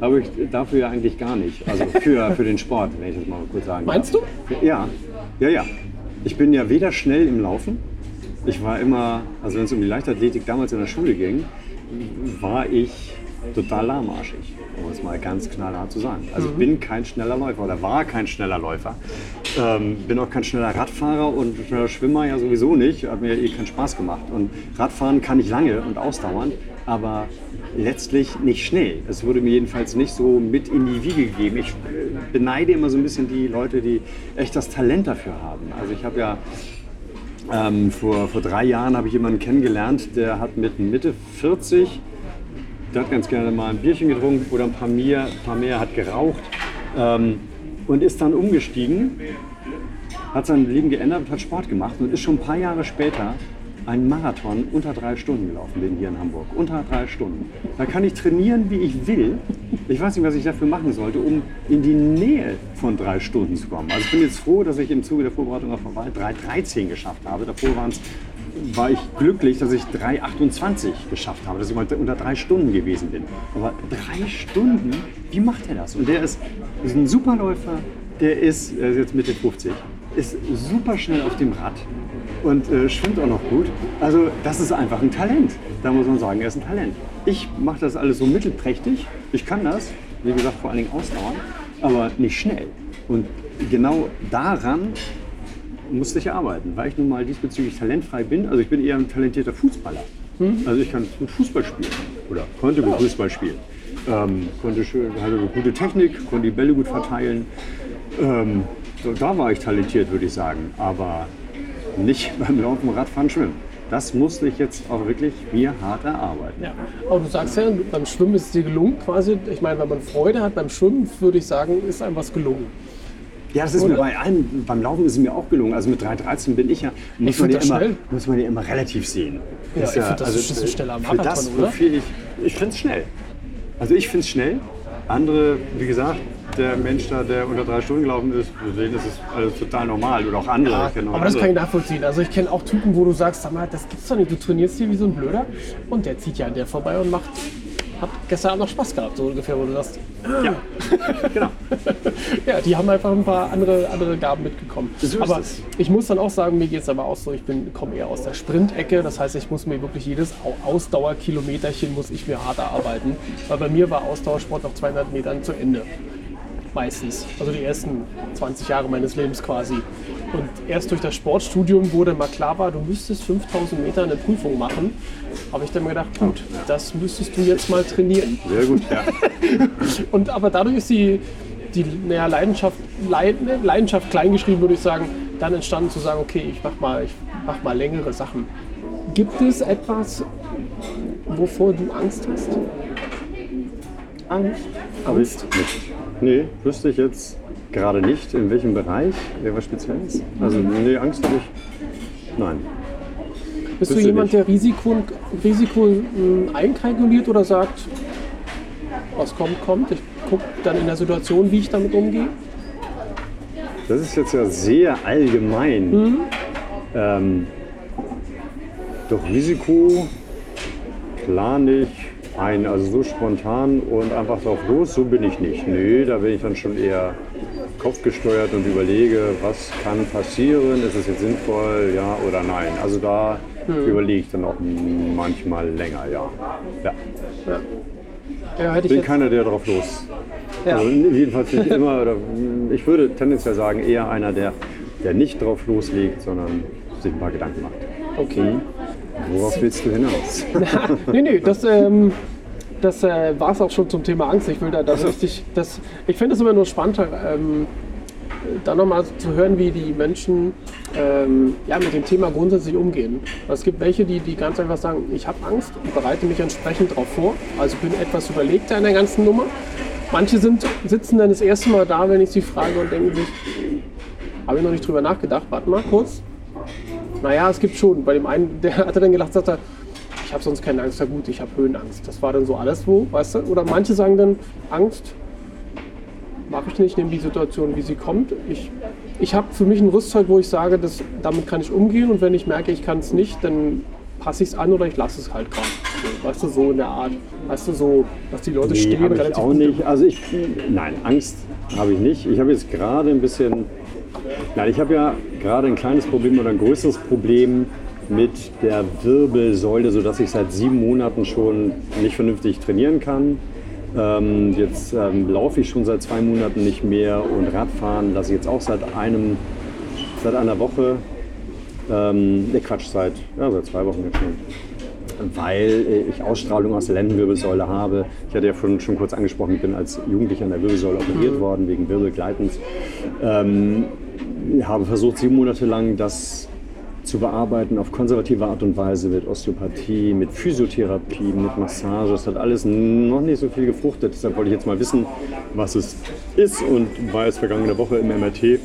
habe ich dafür ja eigentlich gar nicht. Also für, für den Sport, wenn ich das mal kurz sagen Meinst darf. du? Ja, ja, ja. Ich bin ja weder schnell im Laufen, ich war immer, also wenn es um die Leichtathletik damals in der Schule ging, war ich total lahmarschig, um es mal ganz knallhart zu sagen. Also ich bin kein schneller Läufer oder war kein schneller Läufer. Ähm, bin auch kein schneller Radfahrer und schneller Schwimmer ja sowieso nicht. Hat mir eh keinen Spaß gemacht. Und Radfahren kann ich lange und ausdauernd, aber letztlich nicht schnell. Es wurde mir jedenfalls nicht so mit in die Wiege gegeben. Ich äh, beneide immer so ein bisschen die Leute, die echt das Talent dafür haben. Also ich habe ja ähm, vor, vor drei Jahren habe ich jemanden kennengelernt, der hat mit Mitte 40, der hat ganz gerne mal ein Bierchen getrunken oder ein paar mehr, ein paar mehr hat geraucht ähm, und ist dann umgestiegen, hat sein Leben geändert und hat Sport gemacht und ist schon ein paar Jahre später einen Marathon unter drei Stunden gelaufen bin hier in Hamburg. Unter drei Stunden. Da kann ich trainieren, wie ich will. Ich weiß nicht, was ich dafür machen sollte, um in die Nähe von drei Stunden zu kommen. Also ich bin jetzt froh, dass ich im Zuge der Vorbereitung auf Hawaii 3.13 geschafft habe. Davor waren's, war ich glücklich, dass ich 3.28 geschafft habe, dass ich mal unter drei Stunden gewesen bin. Aber drei Stunden, wie macht er das? Und der ist, ist ein Superläufer, der ist, er ist jetzt Mitte 50, ist super schnell auf dem Rad und äh, schwimmt auch noch gut. Also das ist einfach ein Talent. Da muss man sagen, er ist ein Talent. Ich mache das alles so mittelprächtig. Ich kann das, wie gesagt, vor allen Dingen ausdauern, aber nicht schnell. Und genau daran musste ich arbeiten, weil ich nun mal diesbezüglich talentfrei bin. Also ich bin eher ein talentierter Fußballer. Also ich kann gut Fußball spielen oder konnte gut Fußball spielen. Ähm, konnte schön, hatte eine gute Technik, konnte die Bälle gut verteilen. Ähm, so, da war ich talentiert, würde ich sagen. Aber nicht beim Laufen, Radfahren, Schwimmen. Das musste ich jetzt auch wirklich mir hart erarbeiten. Ja, aber du sagst ja, beim Schwimmen ist es dir gelungen quasi. Ich meine, wenn man Freude hat beim Schwimmen, würde ich sagen, ist einem was gelungen. Ja, das ist mir bei allem, beim Laufen ist es mir auch gelungen. Also mit 3,13 bin ich ja, muss, Ich man ja, immer, schnell. muss man ja immer relativ sehen. Ja, ich find, das ist ein schneller für Marathon, das, oder? Ich, ich finde es schnell. Also ich finde es schnell. Andere, wie gesagt, der Mensch da, der unter drei Stunden gelaufen ist, für den ist es also total normal. Oder auch andere. Ja, aber das andere. kann ich nachvollziehen. Also ich kenne auch Typen, wo du sagst, sag mal, das gibt's doch nicht, du trainierst hier wie so ein Blöder und der zieht ja an der vorbei und macht, hat gestern Abend noch Spaß gehabt, so ungefähr, wo du sagst, Ja, genau. ja, die haben einfach ein paar andere, andere Gaben mitgekommen. So aber ich muss dann auch sagen, mir geht es aber auch so, ich bin, komme eher aus der Sprintecke, das heißt, ich muss mir wirklich jedes Au- Ausdauerkilometerchen muss ich mir hart erarbeiten, weil bei mir war Ausdauersport nach 200 Metern zu Ende. Meistens. Also die ersten 20 Jahre meines Lebens quasi. Und erst durch das Sportstudium, wo dann mal klar war, du müsstest 5000 Meter eine Prüfung machen, habe ich dann mir gedacht, gut, das müsstest du jetzt mal trainieren. Sehr gut. Ja. Und aber dadurch ist die, die naja, Leidenschaft, Leid, ne, Leidenschaft kleingeschrieben, würde ich sagen, dann entstanden zu sagen, okay, ich mach mal, ich mach mal längere Sachen. Gibt es etwas, wovor du Angst hast? Angst? Habe ich nicht. Nee, wüsste ich jetzt gerade nicht, in welchem Bereich, wer was Spezielles. Also, nee, Angst habe ich. Nein. Bist du jemand, nicht. der Risiko, Risiko mh, einkalkuliert oder sagt, was kommt, kommt? Ich gucke dann in der Situation, wie ich damit umgehe? Das ist jetzt ja sehr allgemein. Ähm, doch Risiko plane ich ein, also so spontan und einfach drauf los, so bin ich nicht. Nee, da bin ich dann schon eher kopfgesteuert und überlege, was kann passieren, ist es jetzt sinnvoll, ja oder nein. Also da überlege ich dann auch manchmal länger, ja. ja. Ja, hätte ich bin keiner, der drauf los. Ja. Also jedenfalls nicht immer. Oder, ich würde tendenziell sagen, eher einer, der, der nicht drauf loslegt, sondern sich ein paar Gedanken macht. okay. Worauf willst du hinaus? nee, nee, das, ähm, das äh, war es auch schon zum Thema Angst. Ich will da das richtig, das, ich finde es immer nur spannend, ähm, da nochmal zu hören, wie die Menschen ähm, ja, mit dem Thema grundsätzlich umgehen. Es gibt welche, die, die ganz einfach sagen, ich habe Angst und bereite mich entsprechend darauf vor. Also bin etwas überlegter in der ganzen Nummer. Manche sind, sitzen dann das erste Mal da, wenn ich sie frage und denken sich, habe ich noch nicht drüber nachgedacht, warte mal kurz. Naja, es gibt schon. Bei dem einen, der hatte dann gelacht, sagt er, ich habe sonst keine Angst, ja gut, ich habe Höhenangst. Das war dann so alles wo, weißt du? Oder manche sagen dann, Angst mache ich nicht, nehme die Situation, wie sie kommt. Ich, ich habe für mich ein Rüstzeug, wo ich sage, das, damit kann ich umgehen und wenn ich merke, ich kann es nicht, dann passe ich es an oder ich lasse es halt gerade. Weißt du, so in der Art. Weißt du, so, dass die Leute Nee, stehen ich relativ auch nicht. Also ich, nein, Angst habe ich nicht. Ich habe jetzt gerade ein bisschen, nein, ich habe ja gerade ein kleines Problem oder ein größeres Problem mit der Wirbelsäule, sodass ich seit sieben Monaten schon nicht vernünftig trainieren kann. Ähm, jetzt ähm, laufe ich schon seit zwei Monaten nicht mehr und Radfahren lasse ich jetzt auch seit einem, seit einer Woche. Ähm, ne Quatsch, seit, ja, seit zwei Wochen jetzt schon weil ich Ausstrahlung aus der Lendenwirbelsäule habe. Ich hatte ja schon, schon kurz angesprochen, ich bin als Jugendlicher an der Wirbelsäule operiert mhm. worden wegen Wirbelgleitens. Ähm, habe versucht, sieben Monate lang das zu bearbeiten auf konservative Art und Weise mit Osteopathie, mit Physiotherapie, mit Massage. Das hat alles noch nicht so viel gefruchtet. Deshalb wollte ich jetzt mal wissen, was es ist und war jetzt vergangene Woche im MRT.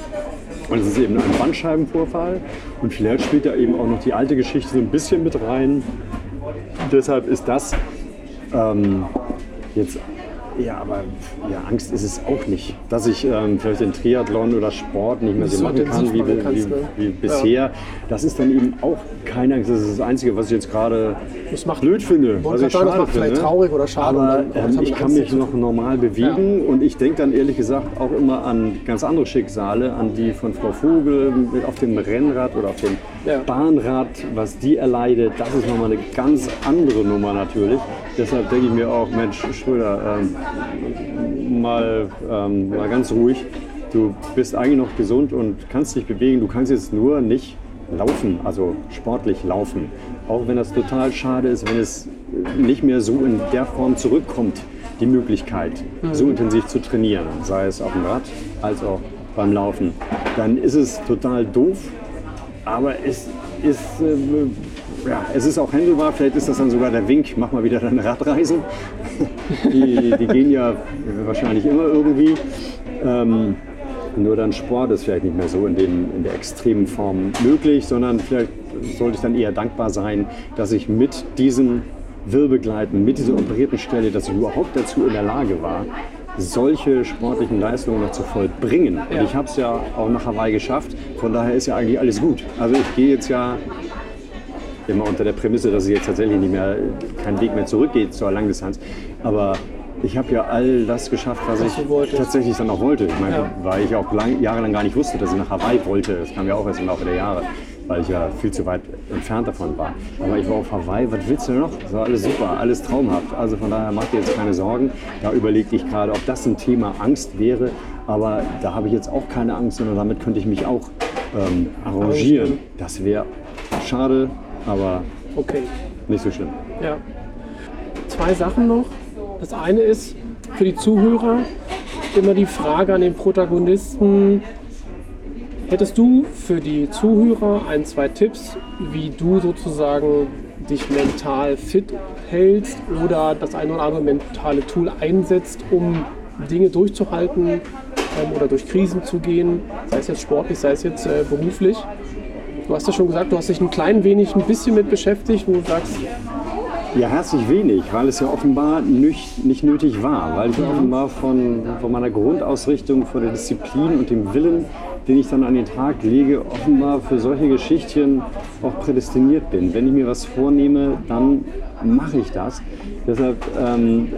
Und es ist eben ein Bandscheibenvorfall. Und vielleicht spielt da eben auch noch die alte Geschichte so ein bisschen mit rein. Deshalb ist das ähm, jetzt ja, aber ja, Angst ist es auch nicht, dass ich ähm, vielleicht den Triathlon oder Sport nicht mehr so machen kann wie, wie, wie, bisher. Ja. Das ist dann eben auch keine Angst. Das ist das Einzige, was ich jetzt gerade blöd finde. Was ich schade das macht finde. vielleicht traurig oder schade. Aber ähm, ich kann mich noch normal bewegen ja. und ich denke dann ehrlich gesagt auch immer an ganz andere Schicksale, an die von Frau Vogel auf dem Rennrad oder auf dem ja. Bahnrad, was die erleidet. Das ist nochmal eine ganz andere Nummer natürlich. Deshalb denke ich mir auch, Mensch, Schröder, ähm, mal, ähm, mal ganz ruhig. Du bist eigentlich noch gesund und kannst dich bewegen. Du kannst jetzt nur nicht laufen, also sportlich laufen. Auch wenn das total schade ist, wenn es nicht mehr so in der Form zurückkommt, die Möglichkeit, mhm. so intensiv zu trainieren, sei es auf dem Rad als auch beim Laufen, dann ist es total doof, aber es ist äh, ja, es ist auch handelbar. Vielleicht ist das dann sogar der Wink, mach mal wieder deine Radreise. die, die gehen ja wahrscheinlich immer irgendwie. Ähm, nur dann Sport ist vielleicht nicht mehr so in, den, in der extremen Form möglich, sondern vielleicht sollte ich dann eher dankbar sein, dass ich mit diesem Wirbelgleiten, mit dieser operierten Stelle, dass ich überhaupt dazu in der Lage war, solche sportlichen Leistungen noch zu vollbringen. Und ich habe es ja auch nach Hawaii geschafft. Von daher ist ja eigentlich alles gut. Also ich gehe jetzt ja immer unter der Prämisse, dass es jetzt tatsächlich nicht mehr, kein Weg mehr zurückgeht zur Langdistanz. Aber ich habe ja all das geschafft, was, was ich tatsächlich dann auch wollte. Ich meine, ja. weil ich auch lang, jahrelang gar nicht wusste, dass ich nach Hawaii wollte. Das kam ja auch erst im Laufe der Jahre, weil ich ja viel zu weit entfernt davon war. Aber ich war auf Hawaii, was willst du noch? Das war alles super, alles traumhaft. Also von daher mach dir jetzt keine Sorgen. Da überlege ich gerade, ob das ein Thema Angst wäre. Aber da habe ich jetzt auch keine Angst, sondern damit könnte ich mich auch ähm, arrangieren. Das wäre schade, aber okay. nicht so schlimm. Ja. Zwei Sachen noch. Das eine ist für die Zuhörer immer die Frage an den Protagonisten, hättest du für die Zuhörer ein, zwei Tipps, wie du sozusagen dich mental fit hältst oder das eine oder andere mentale Tool einsetzt, um Dinge durchzuhalten ähm, oder durch Krisen zu gehen, sei es jetzt sportlich, sei es jetzt äh, beruflich. Du hast ja schon gesagt, du hast dich ein klein wenig, ein bisschen mit beschäftigt, wo du sagst. Ja, herzlich wenig, weil es ja offenbar nicht, nicht nötig war, weil ich offenbar von, von meiner Grundausrichtung, von der Disziplin und dem Willen, den ich dann an den Tag lege, offenbar für solche Geschichtchen auch prädestiniert bin. Wenn ich mir was vornehme, dann mache ich das. Deshalb ähm,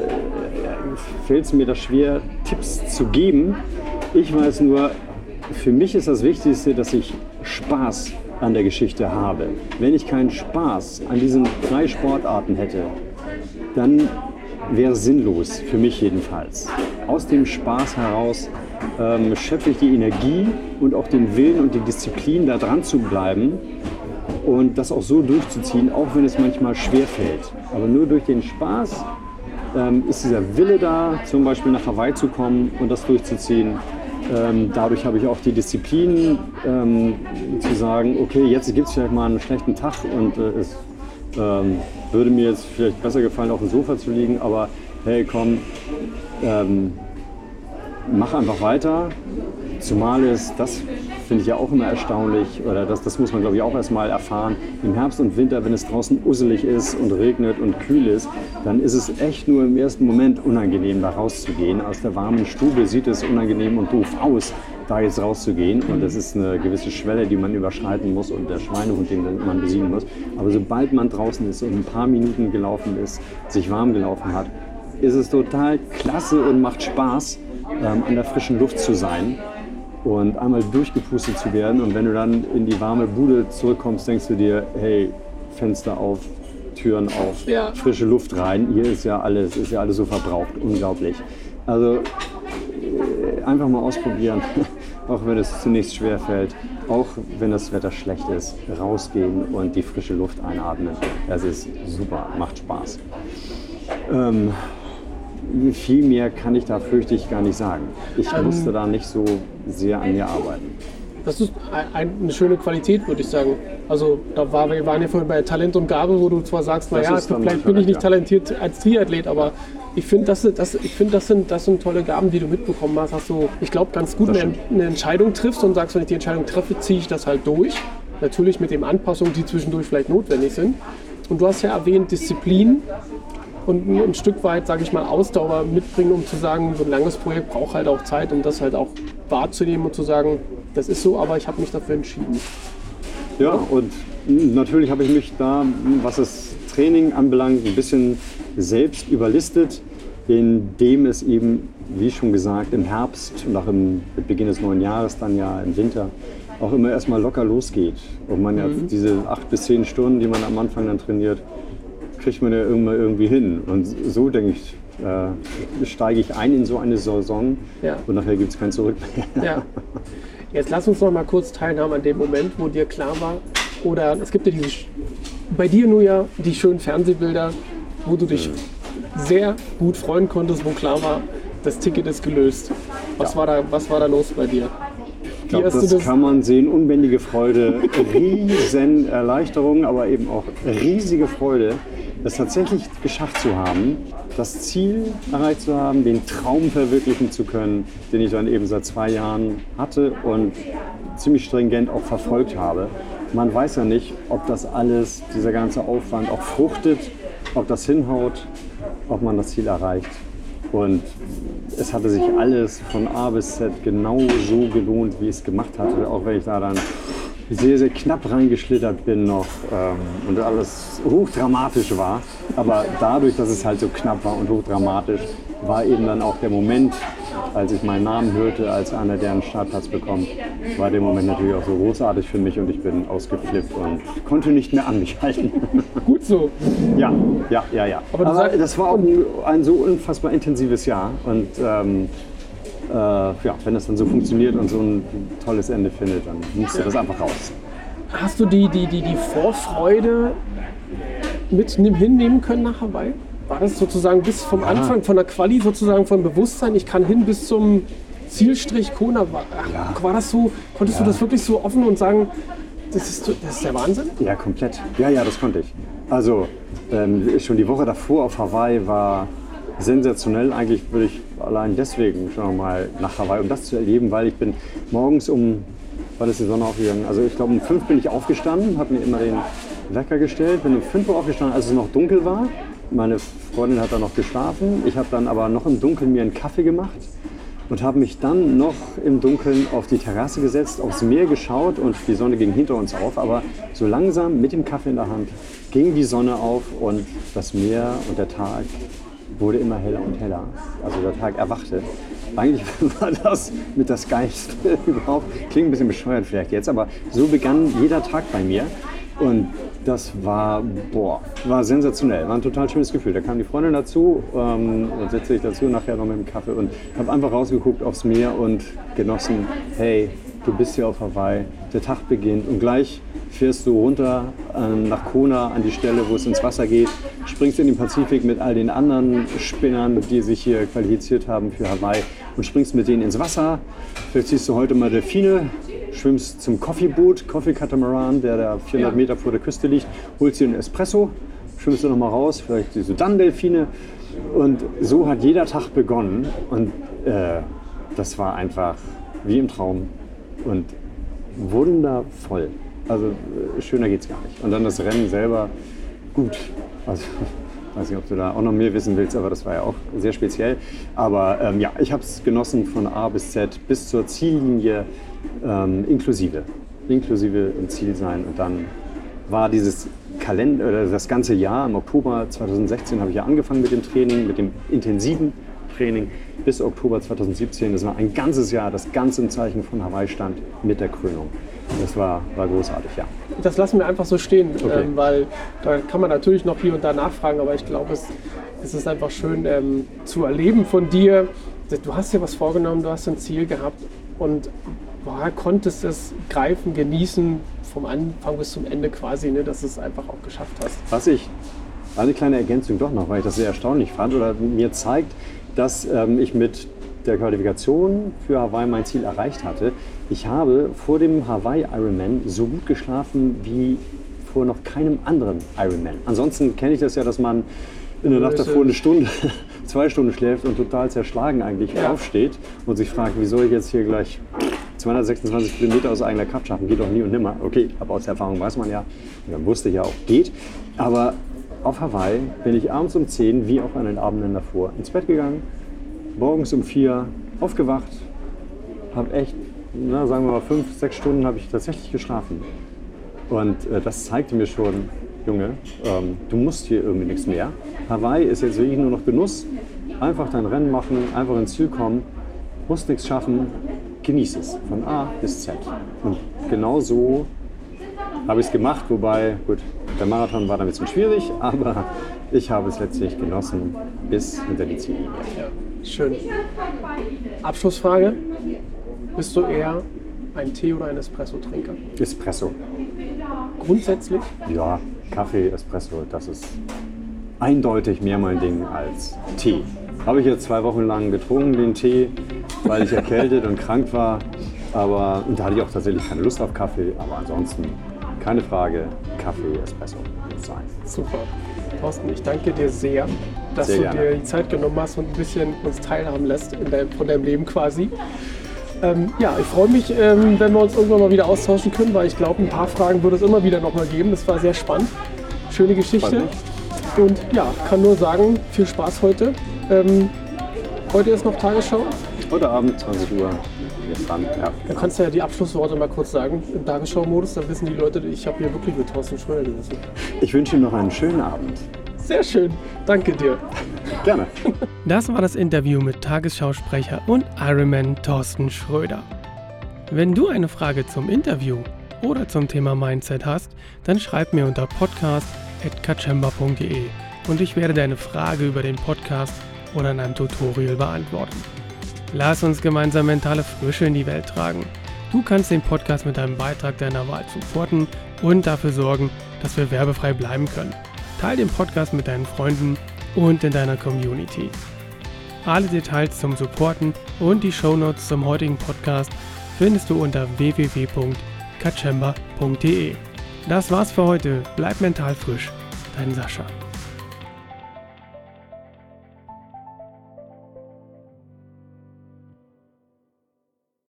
fällt es mir da schwer, Tipps zu geben. Ich weiß nur, für mich ist das Wichtigste, dass ich Spaß an der Geschichte habe. Wenn ich keinen Spaß an diesen drei Sportarten hätte, dann wäre sinnlos, für mich jedenfalls. Aus dem Spaß heraus ähm, schöpfe ich die Energie und auch den Willen und die Disziplin, da dran zu bleiben und das auch so durchzuziehen, auch wenn es manchmal schwer fällt. Aber nur durch den Spaß ähm, ist dieser Wille da, zum Beispiel nach Hawaii zu kommen und das durchzuziehen. Ähm, dadurch habe ich auch die Disziplin ähm, zu sagen, okay, jetzt gibt es vielleicht mal einen schlechten Tag und äh, es ähm, würde mir jetzt vielleicht besser gefallen, auf dem Sofa zu liegen, aber hey, komm, ähm, mach einfach weiter. Zumal es, das finde ich ja auch immer erstaunlich, oder das, das muss man glaube ich auch erstmal erfahren, im Herbst und Winter, wenn es draußen usselig ist und regnet und kühl ist, dann ist es echt nur im ersten Moment unangenehm, da rauszugehen. Aus der warmen Stube sieht es unangenehm und doof aus, da jetzt rauszugehen. Und das ist eine gewisse Schwelle, die man überschreiten muss und der Schweinehund, den man besiegen muss. Aber sobald man draußen ist und ein paar Minuten gelaufen ist, sich warm gelaufen hat, ist es total klasse und macht Spaß, ähm, an der frischen Luft zu sein und einmal durchgepustet zu werden. Und wenn du dann in die warme Bude zurückkommst, denkst du dir, hey, Fenster auf, Türen auf, Ja. frische Luft rein. Hier ist ja alles, ist ja alles so verbraucht, unglaublich. Also äh, einfach mal ausprobieren, auch wenn es zunächst schwer fällt, auch wenn das Wetter schlecht ist, rausgehen und die frische Luft einatmen. Das ist super, macht Spaß. Ähm, viel mehr kann ich da fürchte ich gar nicht sagen. Ich musste da nicht so sehr an mir arbeiten. Das ist ein- eine schöne Qualität, würde ich sagen. Also da war, wir waren ja vorhin bei Talent und Gabe, wo du zwar sagst, naja, vielleicht bin ich nicht ja. talentiert als Triathlet, aber ich finde, das, das, ich find, das, sind, das sind tolle Gaben, die du mitbekommen hast. Hast du, ich glaube, ganz gut eine, eine Entscheidung triffst und sagst, wenn ich die Entscheidung treffe, ziehe ich das halt durch. Natürlich mit den Anpassungen, die zwischendurch vielleicht notwendig sind. Und du hast ja erwähnt, Disziplin und ein, ein Stück weit, sage ich mal, Ausdauer mitbringen, um zu sagen, so ein langes Projekt braucht halt auch Zeit, um das halt auch wahrzunehmen und zu sagen, das ist so, aber ich habe mich dafür entschieden. Ja, und natürlich habe ich mich da, was das Training anbelangt, ein bisschen selbst überlistet, indem es eben, wie schon gesagt, im Herbst und auch im Beginn des neuen Jahres, dann ja im Winter, auch immer erstmal locker losgeht. Und man ja diese acht bis zehn Stunden, die man am Anfang dann trainiert, kriegt man ja irgendwann irgendwie hin. Und so denke ich, äh, steige ich ein in so eine Saison Ja. und nachher gibt es kein Zurück mehr. Ja. Jetzt lass uns noch mal kurz teilhaben an dem Moment, wo dir klar war, oder es gibt ja diese, bei dir nur ja die schönen Fernsehbilder, wo du dich sehr gut freuen konntest, wo klar war, das Ticket ist gelöst. Was, Ja. war, da, was war da los bei dir? Ich glaube, das, das- kann man sehen. Unbändige Freude, riesen Erleichterung, aber eben auch riesige Freude, es tatsächlich geschafft zu haben, das Ziel erreicht zu haben, den Traum verwirklichen zu können, den ich dann eben seit zwei Jahren hatte und ziemlich stringent auch verfolgt habe. Man weiß ja nicht, ob das alles, dieser ganze Aufwand auch fruchtet, ob das hinhaut, ob man das Ziel erreicht. Und es hatte sich alles von A bis Z genau so gelohnt, wie ich es gemacht hatte, auch wenn ich da dann sehr, sehr knapp reingeschlittert bin noch ähm, und alles hochdramatisch war. Aber dadurch, dass es halt so knapp war und hochdramatisch, war eben dann auch der Moment, als ich meinen Namen hörte, als einer, der einen Startplatz bekommt, war der Moment natürlich auch so großartig für mich und ich bin ausgeflippt und konnte nicht mehr an mich halten. Gut so. Ja, ja, ja, ja. Aber Aber, das war auch ein, ein so unfassbar intensives Jahr. Und ähm, äh, ja, wenn das dann so funktioniert und so ein tolles Ende findet, dann musste das einfach raus. Hast du die, die, die, die Vorfreude mit hinnehmen können nach Hawaii? War das sozusagen bis vom Anfang, von der Quali sozusagen vom Bewusstsein, ich kann hin bis zum Zielstrich Kona? War, ach, war das so, konntest du das wirklich so offen und sagen, das ist, das ist der Wahnsinn? Ja, komplett. Ja, ja, das konnte ich. Also ähm, schon die Woche davor auf Hawaii war sensationell. Eigentlich würde ich allein deswegen schon mal nach Hawaii, um das zu erleben, weil ich bin morgens um, wann ist die Sonne aufgegangen? Also ich glaube um fünf bin ich aufgestanden, habe mir immer den Wecker gestellt, bin um fünf Uhr aufgestanden, als es noch dunkel war. Meine Freundin hat dann noch geschlafen. Ich habe dann aber noch im Dunkeln mir einen Kaffee gemacht und habe mich dann noch im Dunkeln auf die Terrasse gesetzt, aufs Meer geschaut und die Sonne ging hinter uns auf. Aber so langsam mit dem Kaffee in der Hand ging die Sonne auf und das Meer und der Tag wurde immer heller und heller. Also der Tag erwachte. Eigentlich war das mit das Geilste überhaupt. Klingt ein bisschen bescheuert vielleicht jetzt, aber so begann jeder Tag bei mir. Und das war, boah, war sensationell. War ein total schönes Gefühl. Da kam die Freundin dazu ähm, setzte ich dazu nachher noch mit dem Kaffee und habe einfach rausgeguckt aufs Meer und genossen, hey, du bist hier auf Hawaii, der Tag beginnt und gleich fährst du runter ähm, nach Kona an die Stelle, wo es ins Wasser geht, springst in den Pazifik mit all den anderen Spinnern, die sich hier qualifiziert haben für Hawaii und springst mit denen ins Wasser. Vielleicht siehst du heute mal Delfine, schwimmst zum Coffeeboot, Coffee Catamaran, der da 400 Ja. Meter vor der Küste liegt, holst dir einen Espresso, schwimmst du noch mal raus, vielleicht siehst du dann Delfine. Und so hat jeder Tag begonnen und äh, das war einfach wie im Traum und wundervoll. Also äh, schöner geht's gar nicht. Und dann das Rennen selber, gut. Also weiß nicht, ob du da auch noch mehr wissen willst, aber das war ja auch sehr speziell. Aber ähm, ja, ich habe es genossen von A bis Z bis zur Ziellinie ähm, inklusive. Inklusive im Ziel sein. Und dann war dieses Kalender, oder das ganze Jahr, im Oktober 2016 habe ich ja angefangen mit dem Training, mit dem intensiven Training bis Oktober 2017. Das war ein ganzes Jahr, das ganz im Zeichen von Hawaii stand mit der Krönung. Das war, war großartig, ja. Das lassen wir einfach so stehen, Okay. ähm, weil da kann man natürlich noch hier und da nachfragen, aber ich glaube, es, es ist einfach schön ähm, zu erleben von dir. Du hast dir was vorgenommen, du hast ein Ziel gehabt und boah, konntest es greifen, genießen, vom Anfang bis zum Ende quasi, ne, dass du es einfach auch geschafft hast. Was ich, eine kleine Ergänzung doch noch, weil ich das sehr erstaunlich fand oder mir zeigt, dass ähm, ich mit der Qualifikation für Hawaii mein Ziel erreicht hatte. Ich habe vor dem Hawaii Ironman so gut geschlafen wie vor noch keinem anderen Ironman. Ansonsten kenne ich das ja, dass man in der Nacht davor eine Stunde, zwei Stunden schläft und total zerschlagen eigentlich Ja. aufsteht und sich fragt, wie soll ich jetzt hier gleich 226 Kilometer aus eigener Kraft schaffen, geht doch nie und nimmer. Okay, aber aus Erfahrung weiß man ja, dann wusste ja auch, geht. Aber auf Hawaii bin ich abends um 10, wie auch an den Abenden davor, ins Bett gegangen, morgens um 4 aufgewacht, habe echt, na, sagen wir mal, fünf, sechs Stunden habe ich tatsächlich geschlafen. Und äh, das zeigte mir schon, Junge, ähm, du musst hier irgendwie nichts mehr. Hawaii ist jetzt wirklich nur noch Genuss. Einfach dein Rennen machen, einfach ins Ziel kommen, musst nichts schaffen, genieß es von A bis Z. Und genau so habe ich es gemacht, wobei, gut, der Marathon war dann ein bisschen schwierig, aber ich habe es letztlich genossen bis hinter die Ziellinie. Schön. Abschlussfrage. Bist du eher ein Tee- oder ein Espresso-Trinker? Espresso. Grundsätzlich? Ja, Kaffee, Espresso, das ist eindeutig mehr mein Ding als Tee. Habe ich jetzt zwei Wochen lang getrunken, den Tee, weil ich erkältet und krank war. Aber, und da hatte ich auch tatsächlich keine Lust auf Kaffee. Aber ansonsten, keine Frage, Kaffee, Espresso sein. Super. Thorsten, ich danke dir sehr, dass Sehr du dir die Zeit genommen hast und ein bisschen uns teilhaben lässt in deinem, von deinem Leben quasi. Ähm, ja, ich freue mich, ähm, wenn wir uns irgendwann mal wieder austauschen können, weil ich glaube, ein paar Fragen wird es immer wieder noch mal geben. Das war sehr spannend. Schöne Geschichte. Freut Und ja, kann nur sagen, viel Spaß heute. Ähm, heute ist noch Tagesschau. Heute Abend, 20 Uhr, jetzt dran. Ja. Da kannst du ja die Abschlussworte mal kurz sagen. Im Tagesschau-Modus, da wissen die Leute, ich habe hier wirklich mit Thorsten Schröder gesessen. Ich wünsche Ihnen noch einen schönen Abend. Sehr schön. Danke dir. Gerne. Das war das Interview mit Tagesschausprecher und Ironman Thorsten Schröder. Wenn du eine Frage zum Interview oder zum Thema Mindset hast, dann schreib mir unter podcast.kachemba.de und ich werde deine Frage über den Podcast oder in einem Tutorial beantworten. Lass uns gemeinsam mentale Frische in die Welt tragen. Du kannst den Podcast mit einem Beitrag deiner Wahl supporten und dafür sorgen, dass wir werbefrei bleiben können. Teil den Podcast mit deinen Freunden und in deiner Community. Alle Details zum Supporten und die Shownotes zum heutigen Podcast findest du unter www.kachemba.de. Das war's für heute. Bleib mental frisch. Dein Sascha.